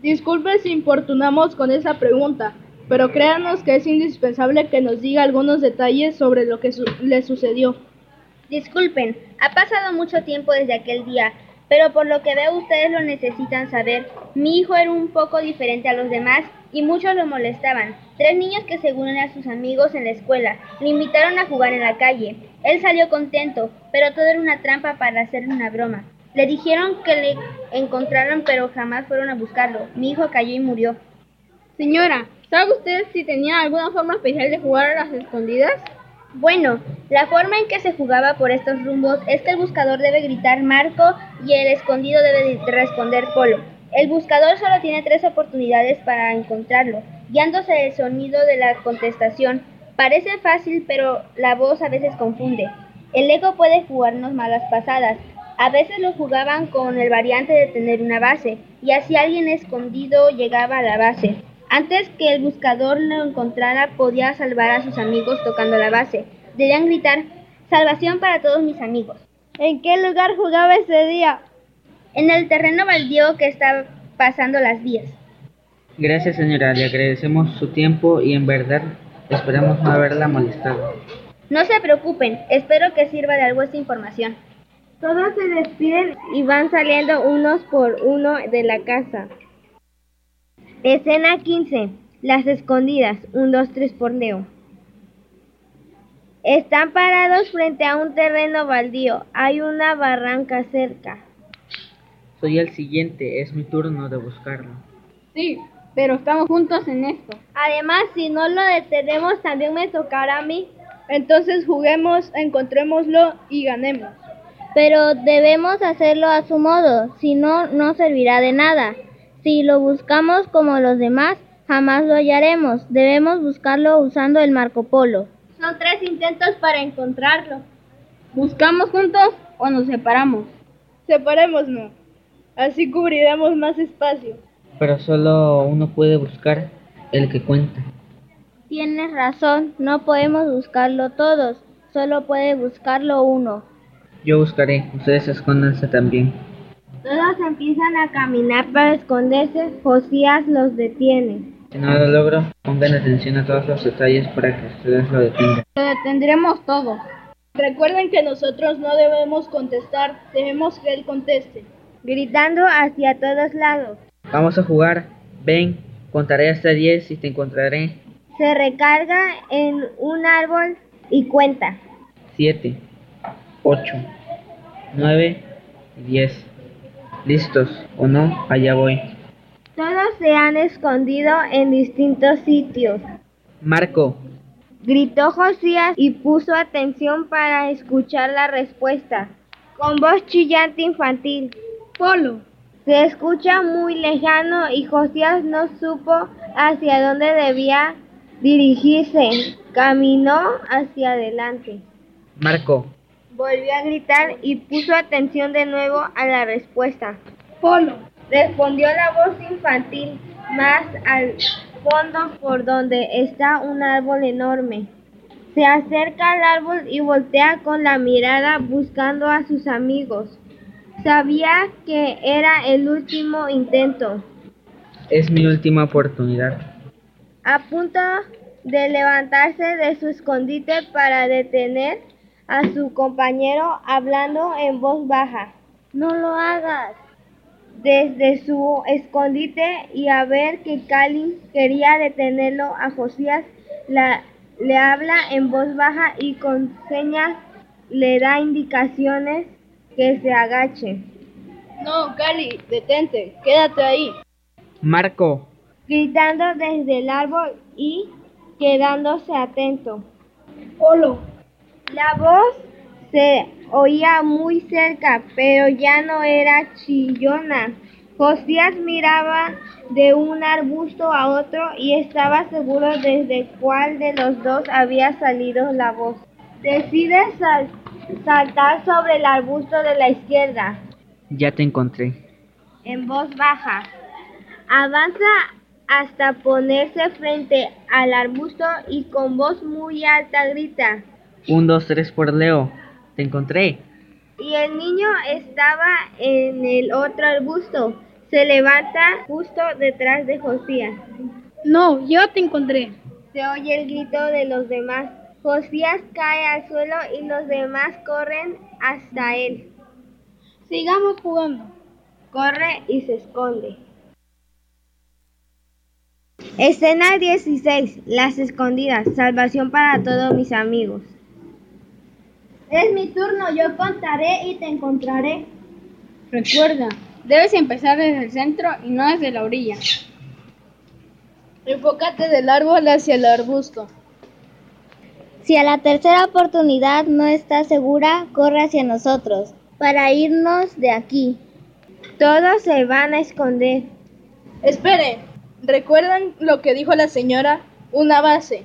Disculpe si importunamos con esa pregunta, pero créanos que es indispensable que nos diga algunos detalles sobre lo que su- le sucedió. Disculpen, ha pasado mucho tiempo desde aquel día, pero por lo que veo ustedes lo necesitan saber. Mi hijo era un poco diferente a los demás y muchos lo molestaban. Tres niños que según eran sus amigos en la escuela, lo invitaron a jugar en la calle. Él salió contento, pero todo era una trampa para hacerle una broma. Le dijeron que le encontraron, pero jamás fueron a buscarlo. Mi hijo cayó y murió. Señora, ¿sabe usted si tenía alguna forma especial de jugar a las escondidas? Bueno, la forma en que se jugaba por estos rumbos es que el buscador debe gritar Marco y el escondido debe de responder Polo. El buscador solo tiene tres oportunidades para encontrarlo, guiándose del sonido de la contestación. Parece fácil, pero la voz a veces confunde. El ego puede jugarnos malas pasadas. A veces lo jugaban con el variante de tener una base, y así alguien escondido llegaba a la base. Antes que el buscador lo encontrara, podía salvar a sus amigos tocando la base. Debían gritar, salvación para todos mis amigos. ¿En qué lugar jugaba ese día? En el terreno baldío que está pasando las vías. Gracias señora, le agradecemos su tiempo y en verdad esperamos no haberla molestado. No se preocupen, espero que sirva de algo esta información. Todos se despiden y van saliendo unos por uno de la casa. Escena 15. Las escondidas. 1, 2, 3 por Leo. Están parados frente a un terreno baldío. Hay una barranca cerca. Soy el siguiente, es mi turno de buscarlo. Sí, pero estamos juntos en esto. Además, si no lo detenemos, también me tocará a mí. Entonces juguemos, encontrémoslo y ganemos. Pero debemos hacerlo a su modo, si no, no servirá de nada. Si lo buscamos como los demás, jamás lo hallaremos. Debemos buscarlo usando el Marco Polo. Son tres intentos para encontrarlo. ¿Buscamos juntos o nos separamos? Separémonos. Así cubriremos más espacio. Pero solo uno puede buscar el que cuenta. Tienes razón, no podemos buscarlo todos, solo puede buscarlo uno. Yo buscaré, ustedes escóndanse también. Todos empiezan a caminar para esconderse, Josías los detiene. Si no lo logro, pongan atención a todos los detalles para que ustedes lo detengan. Lo detendremos todo. Recuerden que nosotros no debemos contestar, dejemos que él conteste. Gritando hacia todos lados. Vamos a jugar. Ven, contaré hasta 10 y te encontraré. Se recarga en un árbol y cuenta. 7, 8, 9 y 10. ¿Listos o no? Allá voy. Todos se han escondido en distintos sitios. Marco, Gritó Josías y puso atención para escuchar la respuesta. Con voz chillante infantil. Polo. Se escucha muy lejano y Josías no supo hacia dónde debía dirigirse. Caminó hacia adelante. Marco, Volvió a gritar y puso atención de nuevo a la respuesta. Polo. Respondió la voz infantil más al fondo por donde está un árbol enorme. Se acerca al árbol y voltea con la mirada buscando a sus amigos. Sabía que era el último intento. es mi última oportunidad. A punto de levantarse de su escondite para detener a su compañero hablando en voz baja. No lo hagas. desde su escondite y a ver que Kalin quería detenerlo a Josías, la- le habla en voz baja y con señas le da indicaciones que se agache. No, Cali, detente, quédate ahí. Marco, Gritando desde el árbol y quedándose atento. Polo. La voz se oía muy cerca, pero ya no era chillona. Josías miraba de un arbusto a otro y estaba seguro desde cuál de los dos había salido la voz. Decide sal- saltar sobre el arbusto de la izquierda, ya te encontré. en voz baja. Avanza hasta ponerse frente al arbusto y con voz muy alta grita. Un, dos, tres por Leo. Te encontré. Y el niño estaba en el otro arbusto. Se levanta justo detrás de Josías. No, yo te encontré. Se oye el grito de los demás. Josías cae al suelo y los demás corren hasta él. Sigamos jugando. Corre y se esconde. Escena 16. Las escondidas. Salvación para todos mis amigos. Es mi turno, yo contaré y te encontraré. Recuerda, debes empezar desde el centro y no desde la orilla. Enfócate del árbol hacia el arbusto. Si a la tercera oportunidad no estás segura, corre hacia nosotros para irnos de aquí. Todos se van a esconder. Esperen, ¿recuerdan lo que dijo la señora? Una base.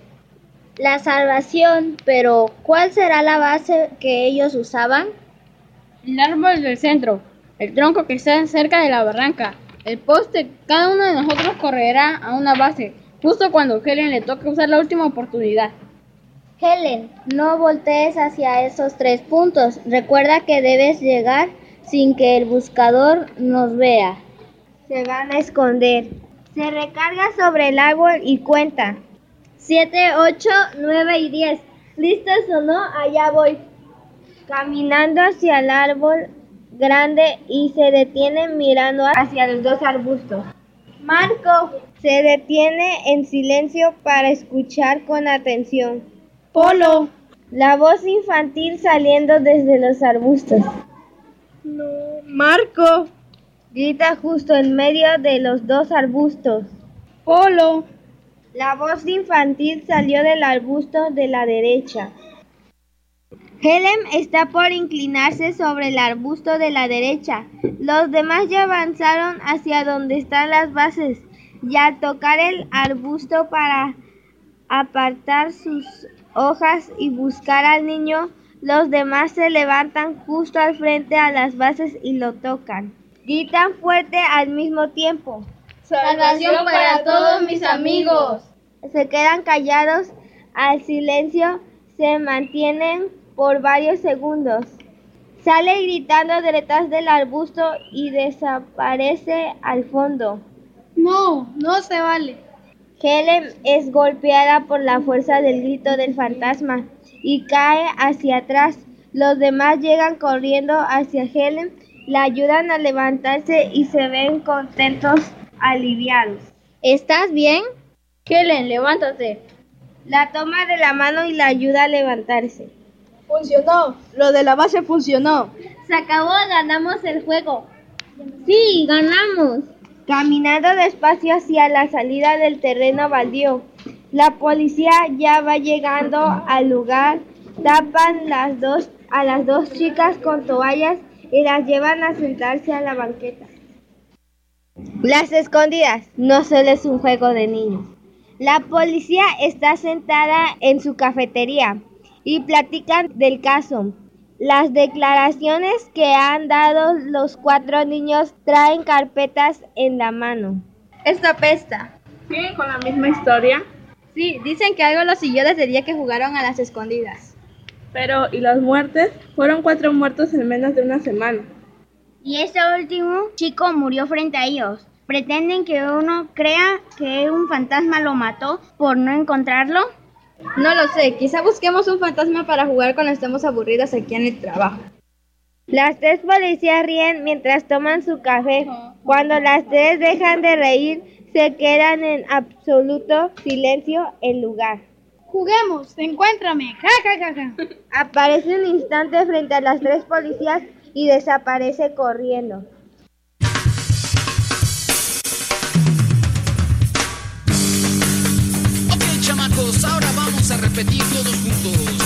La salvación, pero ¿cuál será la base que ellos usaban? El árbol del centro, el tronco que está cerca de la barranca, el poste, cada uno de nosotros correrá a una base, justo cuando Helen le toque usar la última oportunidad. Helen, no voltees hacia esos tres puntos. Recuerda que debes llegar sin que el buscador nos vea. Se van a esconder. Se recarga sobre el árbol y cuenta. 7, 8, 9 y 10. ¿Listos o no? Allá voy. Caminando hacia el árbol grande y se detiene mirando hacia los dos arbustos. Marco. Se detiene en silencio para escuchar con atención. Polo. La voz infantil saliendo desde los arbustos. No. Marco. Grita justo en medio de los dos arbustos. Polo. La voz infantil salió del arbusto de la derecha. Helen está por inclinarse sobre el arbusto de la derecha. Los demás ya avanzaron hacia donde están las bases y al tocar el arbusto para apartar sus hojas y buscar al niño, los demás se levantan justo al frente a las bases y lo tocan. Gritan fuerte al mismo tiempo. Salvación para todos mis amigos. Se quedan callados, al silencio se mantienen por varios segundos. Sale gritando detrás del arbusto y desaparece al fondo. No, no se vale. Helen es golpeada por la fuerza del grito del fantasma y cae hacia atrás. Los demás llegan corriendo hacia Helen, la ayudan a levantarse y se ven contentos, aliviados. ¿Estás bien? Helen, levántate. La toma de la mano y la ayuda a levantarse. Funcionó. Lo de la base funcionó. Se acabó, ganamos el juego. Sí, ganamos. Caminando despacio hacia la salida del terreno baldío, la policía ya va llegando al lugar, tapan las dos, a las dos chicas con toallas y las llevan a sentarse a la banqueta. Las escondidas no solo es un juego de niños. La policía está sentada en su cafetería y platican del caso. Las declaraciones que han dado los cuatro niños traen carpetas en la mano. Esta pesta. ¿Siguen con la misma historia? Sí, dicen que algo los siguió desde el día que jugaron a las escondidas. Pero, ¿y las muertes? Fueron cuatro muertos en menos de una semana. Y este último chico murió frente a ellos. ¿Pretenden que uno crea que un fantasma lo mató por no encontrarlo? No lo sé, quizá busquemos un fantasma para jugar cuando estemos aburridos aquí en el trabajo. Las tres policías ríen mientras toman su café. Cuando las tres dejan de reír, se quedan en absoluto silencio el lugar. Juguemos, encuéntrame. Ja, ja, ja, ja. Aparece un instante frente a las tres policías y desaparece corriendo. Repetir todos juntos.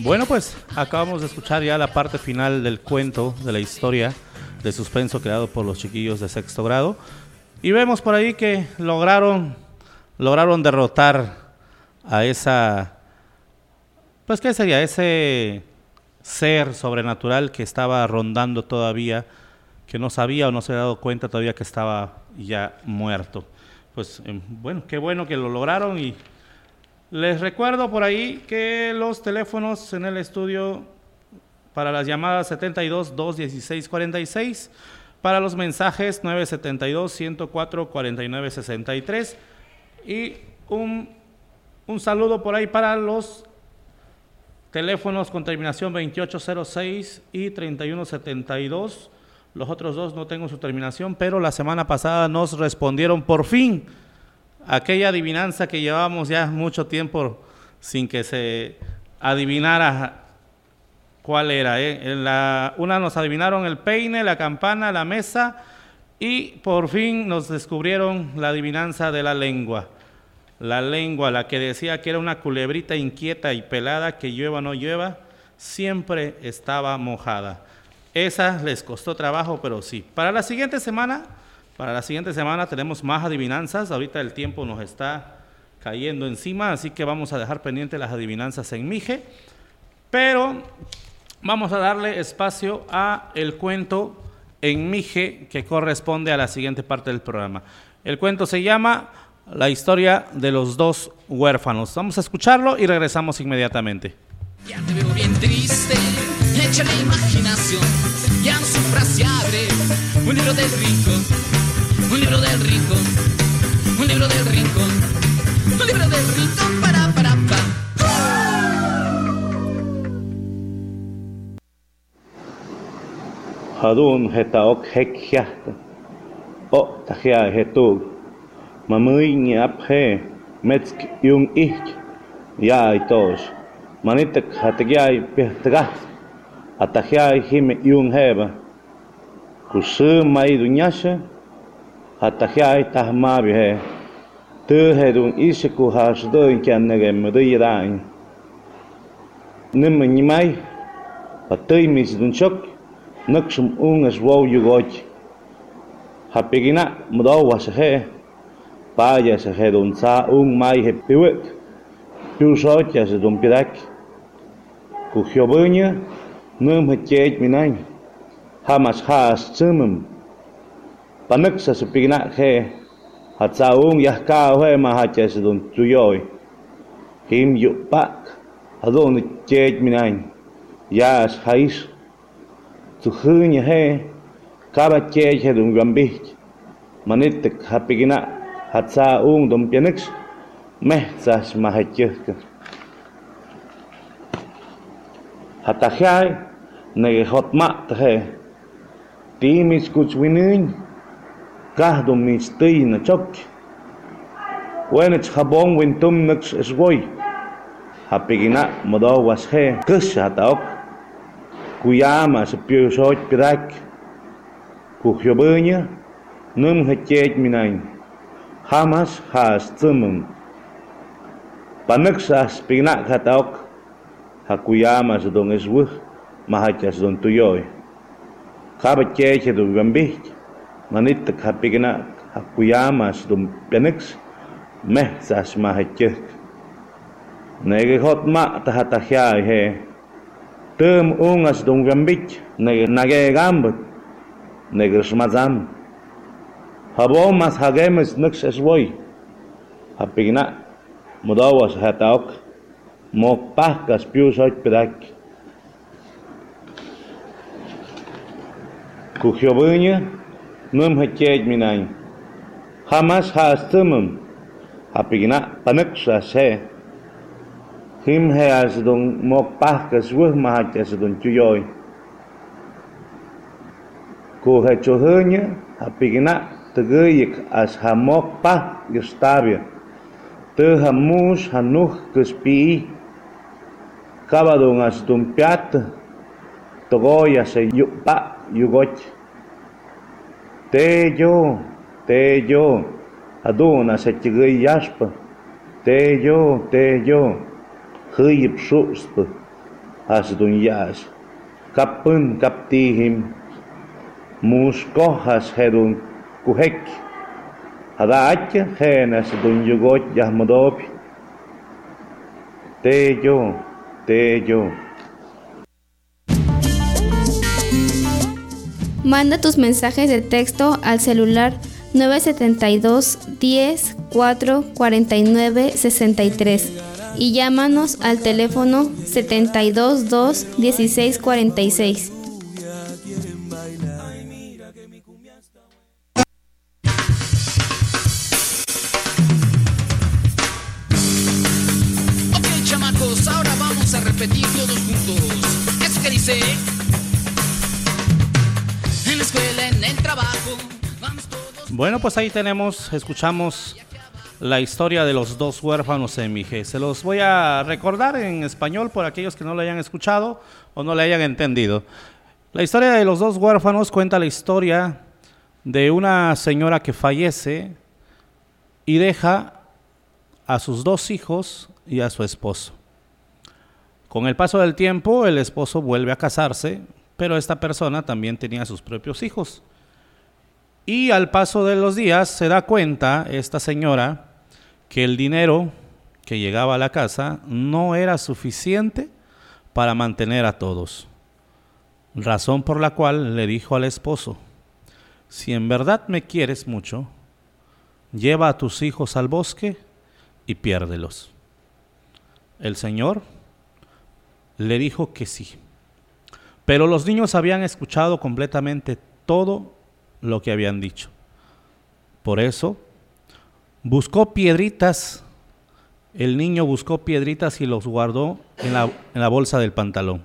Bueno, pues acabamos de escuchar ya la parte final del cuento, de la historia de suspenso creado por los chiquillos de sexto grado. Y vemos por ahí que lograron, lograron derrotar a esa, pues qué sería, ese ser sobrenatural que estaba rondando todavía, que no sabía o no se había dado cuenta todavía que estaba ya muerto. Pues eh, bueno, qué bueno que lo lograron y les recuerdo por ahí que los teléfonos en el estudio para las llamadas 72 216 46, para los mensajes 972 104 49 63 y un, un saludo por ahí para los teléfonos con terminación 2806 y 3172. Los otros dos no tengo su terminación, pero la semana pasada nos respondieron por fin aquella adivinanza que llevábamos ya mucho tiempo sin que se adivinar a- cuál era. eh. La- una nos adivinaron el peine, la campana, la mesa y por fin nos descubrieron la adivinanza de la lengua. La lengua, la que decía que era una culebrita inquieta y pelada, que llueva o no llueva, siempre estaba mojada. Esa les costó trabajo, pero sí. Para la siguiente semana, para la siguiente semana tenemos más adivinanzas. Ahorita el tiempo nos está cayendo encima, así que vamos a dejar pendientes las adivinanzas en Mije. Pero vamos a darle espacio a el cuento en Mije que corresponde a la siguiente parte del programa. El cuento se llama La historia de los dos huérfanos. Vamos a escucharlo y regresamos inmediatamente. Ya te veo bien triste, echa la imaginación, ya en su frase abre un libro del rico, un libro del rico, un libro del rico, un libro del rico para para pa. Hadun heta ok hek hiahta. O tahia hetug. Mamui ni aphe. Metsk yung ich. Ya itosh. manitak jatagiay pehtagas atagiay jime yun heba. Kusu mai dunyasha atagiay tahmabi he. Tuhe dun ishe kuhashdun kianege niet nimme nimai patay mis dunchok nakshum ungas wow yugoch. Hapigina mudau wasahe paya sahe dunsa un mai hepiwek se yase dumpidak kuhjobuña num hechech minay hamas has tsumum panak sa supigna he hatsaung yahka he mahaches dun tuyoy him yupak adon hechech minay yas hais tuhuña he kaba chech he dun gambich manit hapigna hatsaung dum pianix meh sas mahachekh hatajiai neguejotmatje timis kuchwinin cahdom nichtey nochoc uenech jabón wintum noch xwoy hapigina modowas je kush hataok. Kuyama pirak, pidak. Kujyobuña num hechet minain. Hamas has tsumum panexas pigna hataok. Hakuyama sa dong eswuh mahachas don tuyoy kaba chej do gambih manit kapigna hakuyama sa dong penix meh sas mahachek nege hot ma tahatahya he. Tum ungas dong gambit nege nage gambut nege smazam. Habo mas hagemes nux eswoy hapigna mudawas hataok mo pahkas pius hoit pedak. Kuhyobunya, num hacet minain. Hamas haastumum, apigina paneksa se, him he asedung mo pahkas wuh mahat asedung cuyoy. Kuhacuhunya, apigina tegeyik as hamok pah gestabia. Tehamus hanuh. Chohnya hapigna tegeyik as ha mok pah gestabia te hamus hanuh kespi kabadong as dong piat togoya se yupa yugoch. Te yo te yo aduna se chigay yaspa te yo te yo hıyıp şustu as dunyas kapın kaptihim. Musko has hedun kuhek. Hada atya henas dunyugot yahmadop te yo te yo Manda tus mensajes de texto al celular 972 10 4 49 63 y llámanos al teléfono 72 2 16 46. Pues ahí tenemos, escuchamos la historia de los dos huérfanos en Mije. Se los voy a recordar en español por aquellos que no lo hayan escuchado o no le hayan entendido. La historia de los dos huérfanos cuenta la historia de una señora que fallece y deja a sus dos hijos y a su esposo. Con el paso del tiempo, el esposo vuelve a casarse, pero esta persona también tenía sus propios hijos. Y al paso de los días se da cuenta esta señora que el dinero que llegaba a la casa no era suficiente para mantener a todos. Razón por la cual le dijo al esposo, si en verdad me quieres mucho, lleva a tus hijos al bosque y piérdelos. El Señor le dijo que sí. Pero los niños habían escuchado completamente todo lo que habían dicho. Por eso, buscó piedritas, el niño buscó piedritas y los guardó en la, bolsa del pantalón.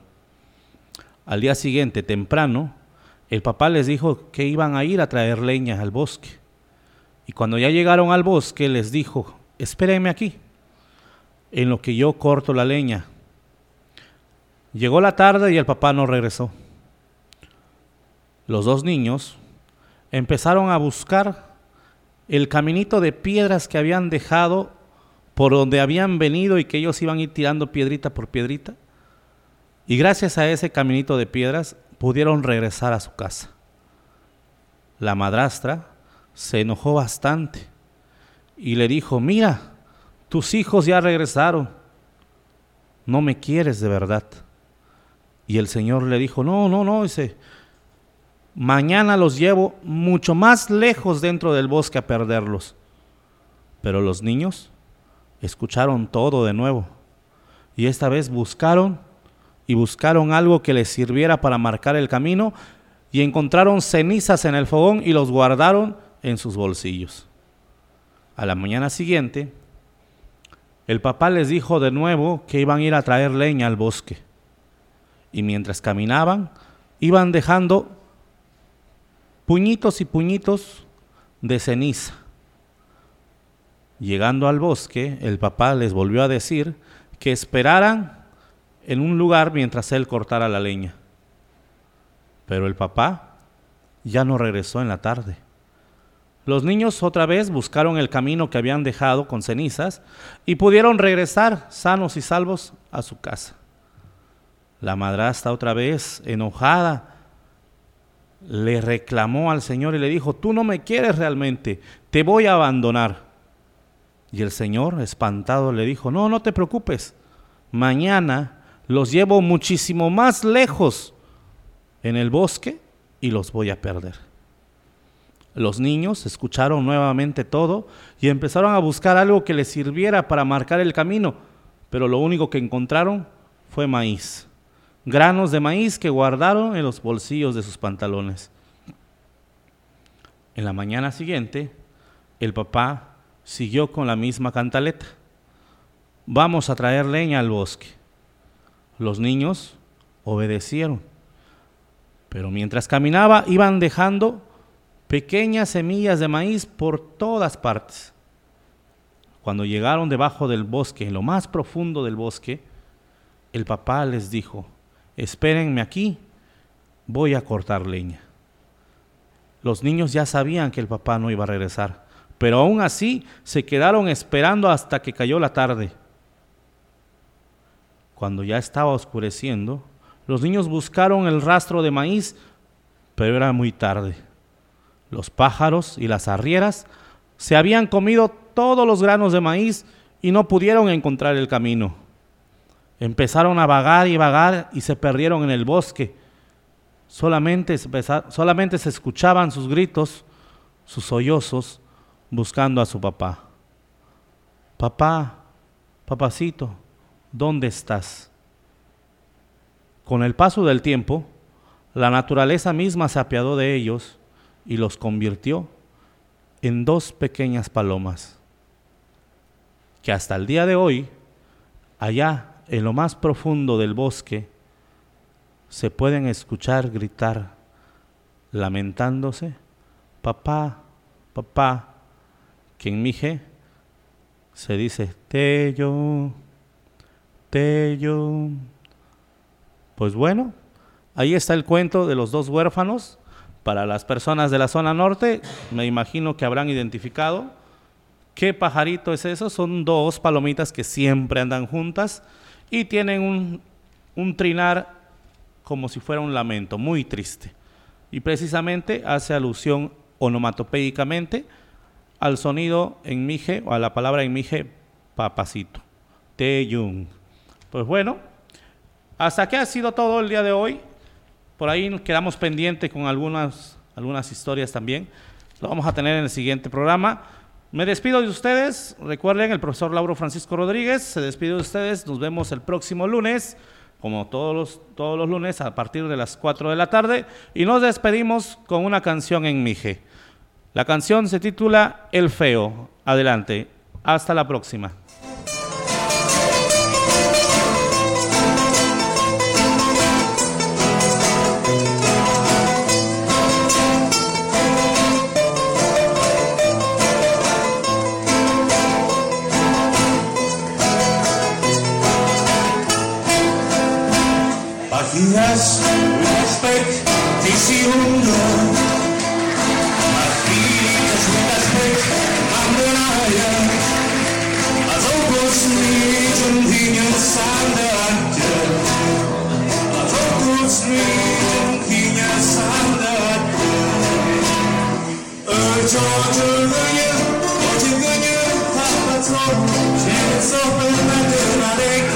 Al día siguiente, temprano, el papá les dijo que iban a ir a traer leña al bosque. Y cuando ya llegaron al bosque, les dijo, espérenme aquí, en lo que yo corto la leña. Llegó la tarde y el papá no regresó. Los dos niños empezaron a buscar el caminito de piedras que habían dejado por donde habían venido y que ellos iban a ir tirando piedrita por piedrita. Y gracias a ese caminito de piedras pudieron regresar a su casa. La madrastra se enojó bastante y le dijo, mira, tus hijos ya regresaron, no me quieres de verdad. Y el Señor le dijo, no, no, no, dice, mañana los llevo mucho más lejos dentro del bosque a perderlos. Pero los niños escucharon todo de nuevo y esta vez buscaron y buscaron algo que les sirviera para marcar el camino y encontraron cenizas en el fogón y los guardaron en sus bolsillos. A la mañana siguiente, el papá les dijo de nuevo que iban a ir a traer leña al bosque. Y mientras caminaban, iban dejando puñitos y puñitos de ceniza. Llegando al bosque, el papá les volvió a decir que esperaran en un lugar mientras él cortara la leña. Pero el papá ya no regresó en la tarde. Los niños otra vez buscaron el camino que habían dejado con cenizas y pudieron regresar sanos y salvos a su casa. La madrastra otra vez, enojada, le reclamó al Señor y le dijo, tú no me quieres realmente, te voy a abandonar. Y el Señor, espantado, le dijo, no, no te preocupes, mañana los llevo muchísimo más lejos en el bosque y los voy a perder. Los niños escucharon nuevamente todo y empezaron a buscar algo que les sirviera para marcar el camino, pero lo único que encontraron fue maíz, granos de maíz que guardaron en los bolsillos de sus pantalones. En la mañana siguiente, el papá siguió con la misma cantaleta. Vamos a traer leña al bosque. Los niños obedecieron, pero mientras caminaba iban dejando pequeñas semillas de maíz por todas partes. Cuando llegaron debajo del bosque, en lo más profundo del bosque, el papá les dijo, espérenme aquí, voy a cortar leña. Los niños ya sabían que el papá no iba a regresar, pero aún así se quedaron esperando hasta que cayó la tarde. Cuando ya estaba oscureciendo, los niños buscaron el rastro de maíz, pero era muy tarde. Los pájaros y las arrieras se habían comido todos los granos de maíz y no pudieron encontrar el camino. Empezaron a vagar y vagar y se perdieron en el bosque. Solamente, solamente se escuchaban sus gritos, sus sollozos, buscando a su papá. Papá, papacito, ¿dónde estás? Con el paso del tiempo, la naturaleza misma se apiadó de ellos y los convirtió en dos pequeñas palomas, que hasta el día de hoy, allá en lo más profundo del bosque, se pueden escuchar gritar, lamentándose, papá, papá, que en Mije se dice Tello, Tello. Pues bueno, ahí está el cuento de los dos huérfanos. Para las personas de la zona norte, me imagino que habrán identificado qué pajarito es eso. Son dos palomitas que siempre andan juntas y tienen un, un trinar como si fuera un lamento, muy triste. Y precisamente hace alusión onomatopédicamente al sonido en mije o a la palabra en mije papacito. Teyung. Pues bueno, hasta aquí ha sido todo el día de hoy. Por ahí quedamos pendientes con algunas, algunas historias también. Lo vamos a tener en el siguiente programa. Me despido de ustedes. Recuerden, el profesor Lauro Francisco Rodríguez se despide de ustedes. Nos vemos el próximo lunes, como todos los, todos los lunes, a partir de las 4 de la tarde. Y nos despedimos con una canción en Mije. La canción se titula El Feo. Adelante. Hasta la próxima. Nas respect desi umno Martiritas respect ammonaya Azokos ni jundinyo sanda atya Azokos ni jundinyo sanda atya Öcotörgünü, öcügünü tapatı Şehir sohbet medir alek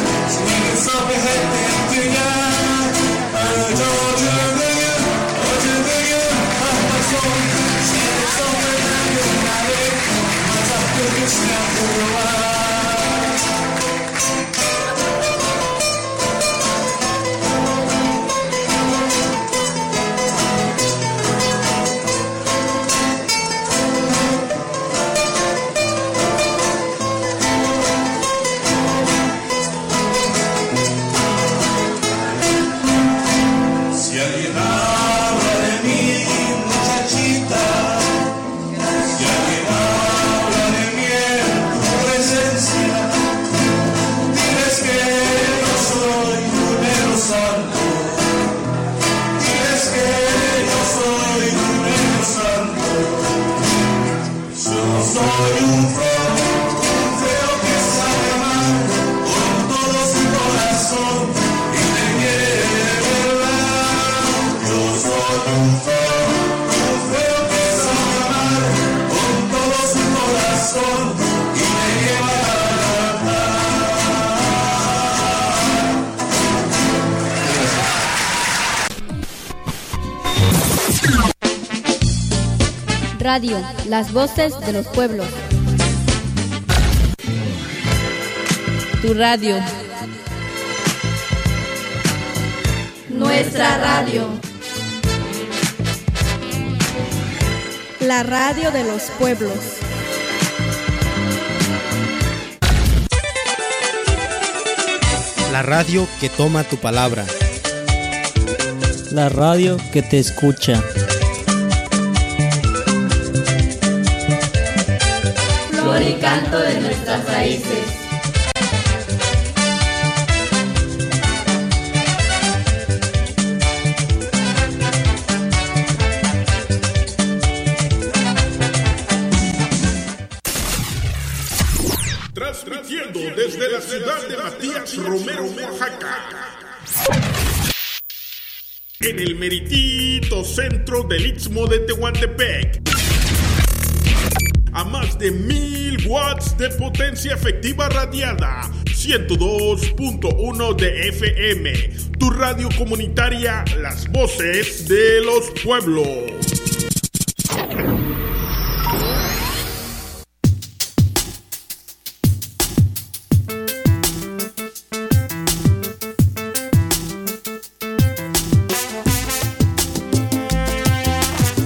Radio, las voces de los pueblos. Tu radio. Nuestra radio. La radio de los pueblos. La radio que toma tu palabra. La radio que te escucha. Canto de nuestras raíces. Transmitiendo desde la ciudad de Matías Romero, Oaxaca. En el meritito centro del Istmo de Tehuantepec. A más de mil watts de potencia efectiva radiada. 102.1 de FM. Tu radio comunitaria, las voces de los pueblos.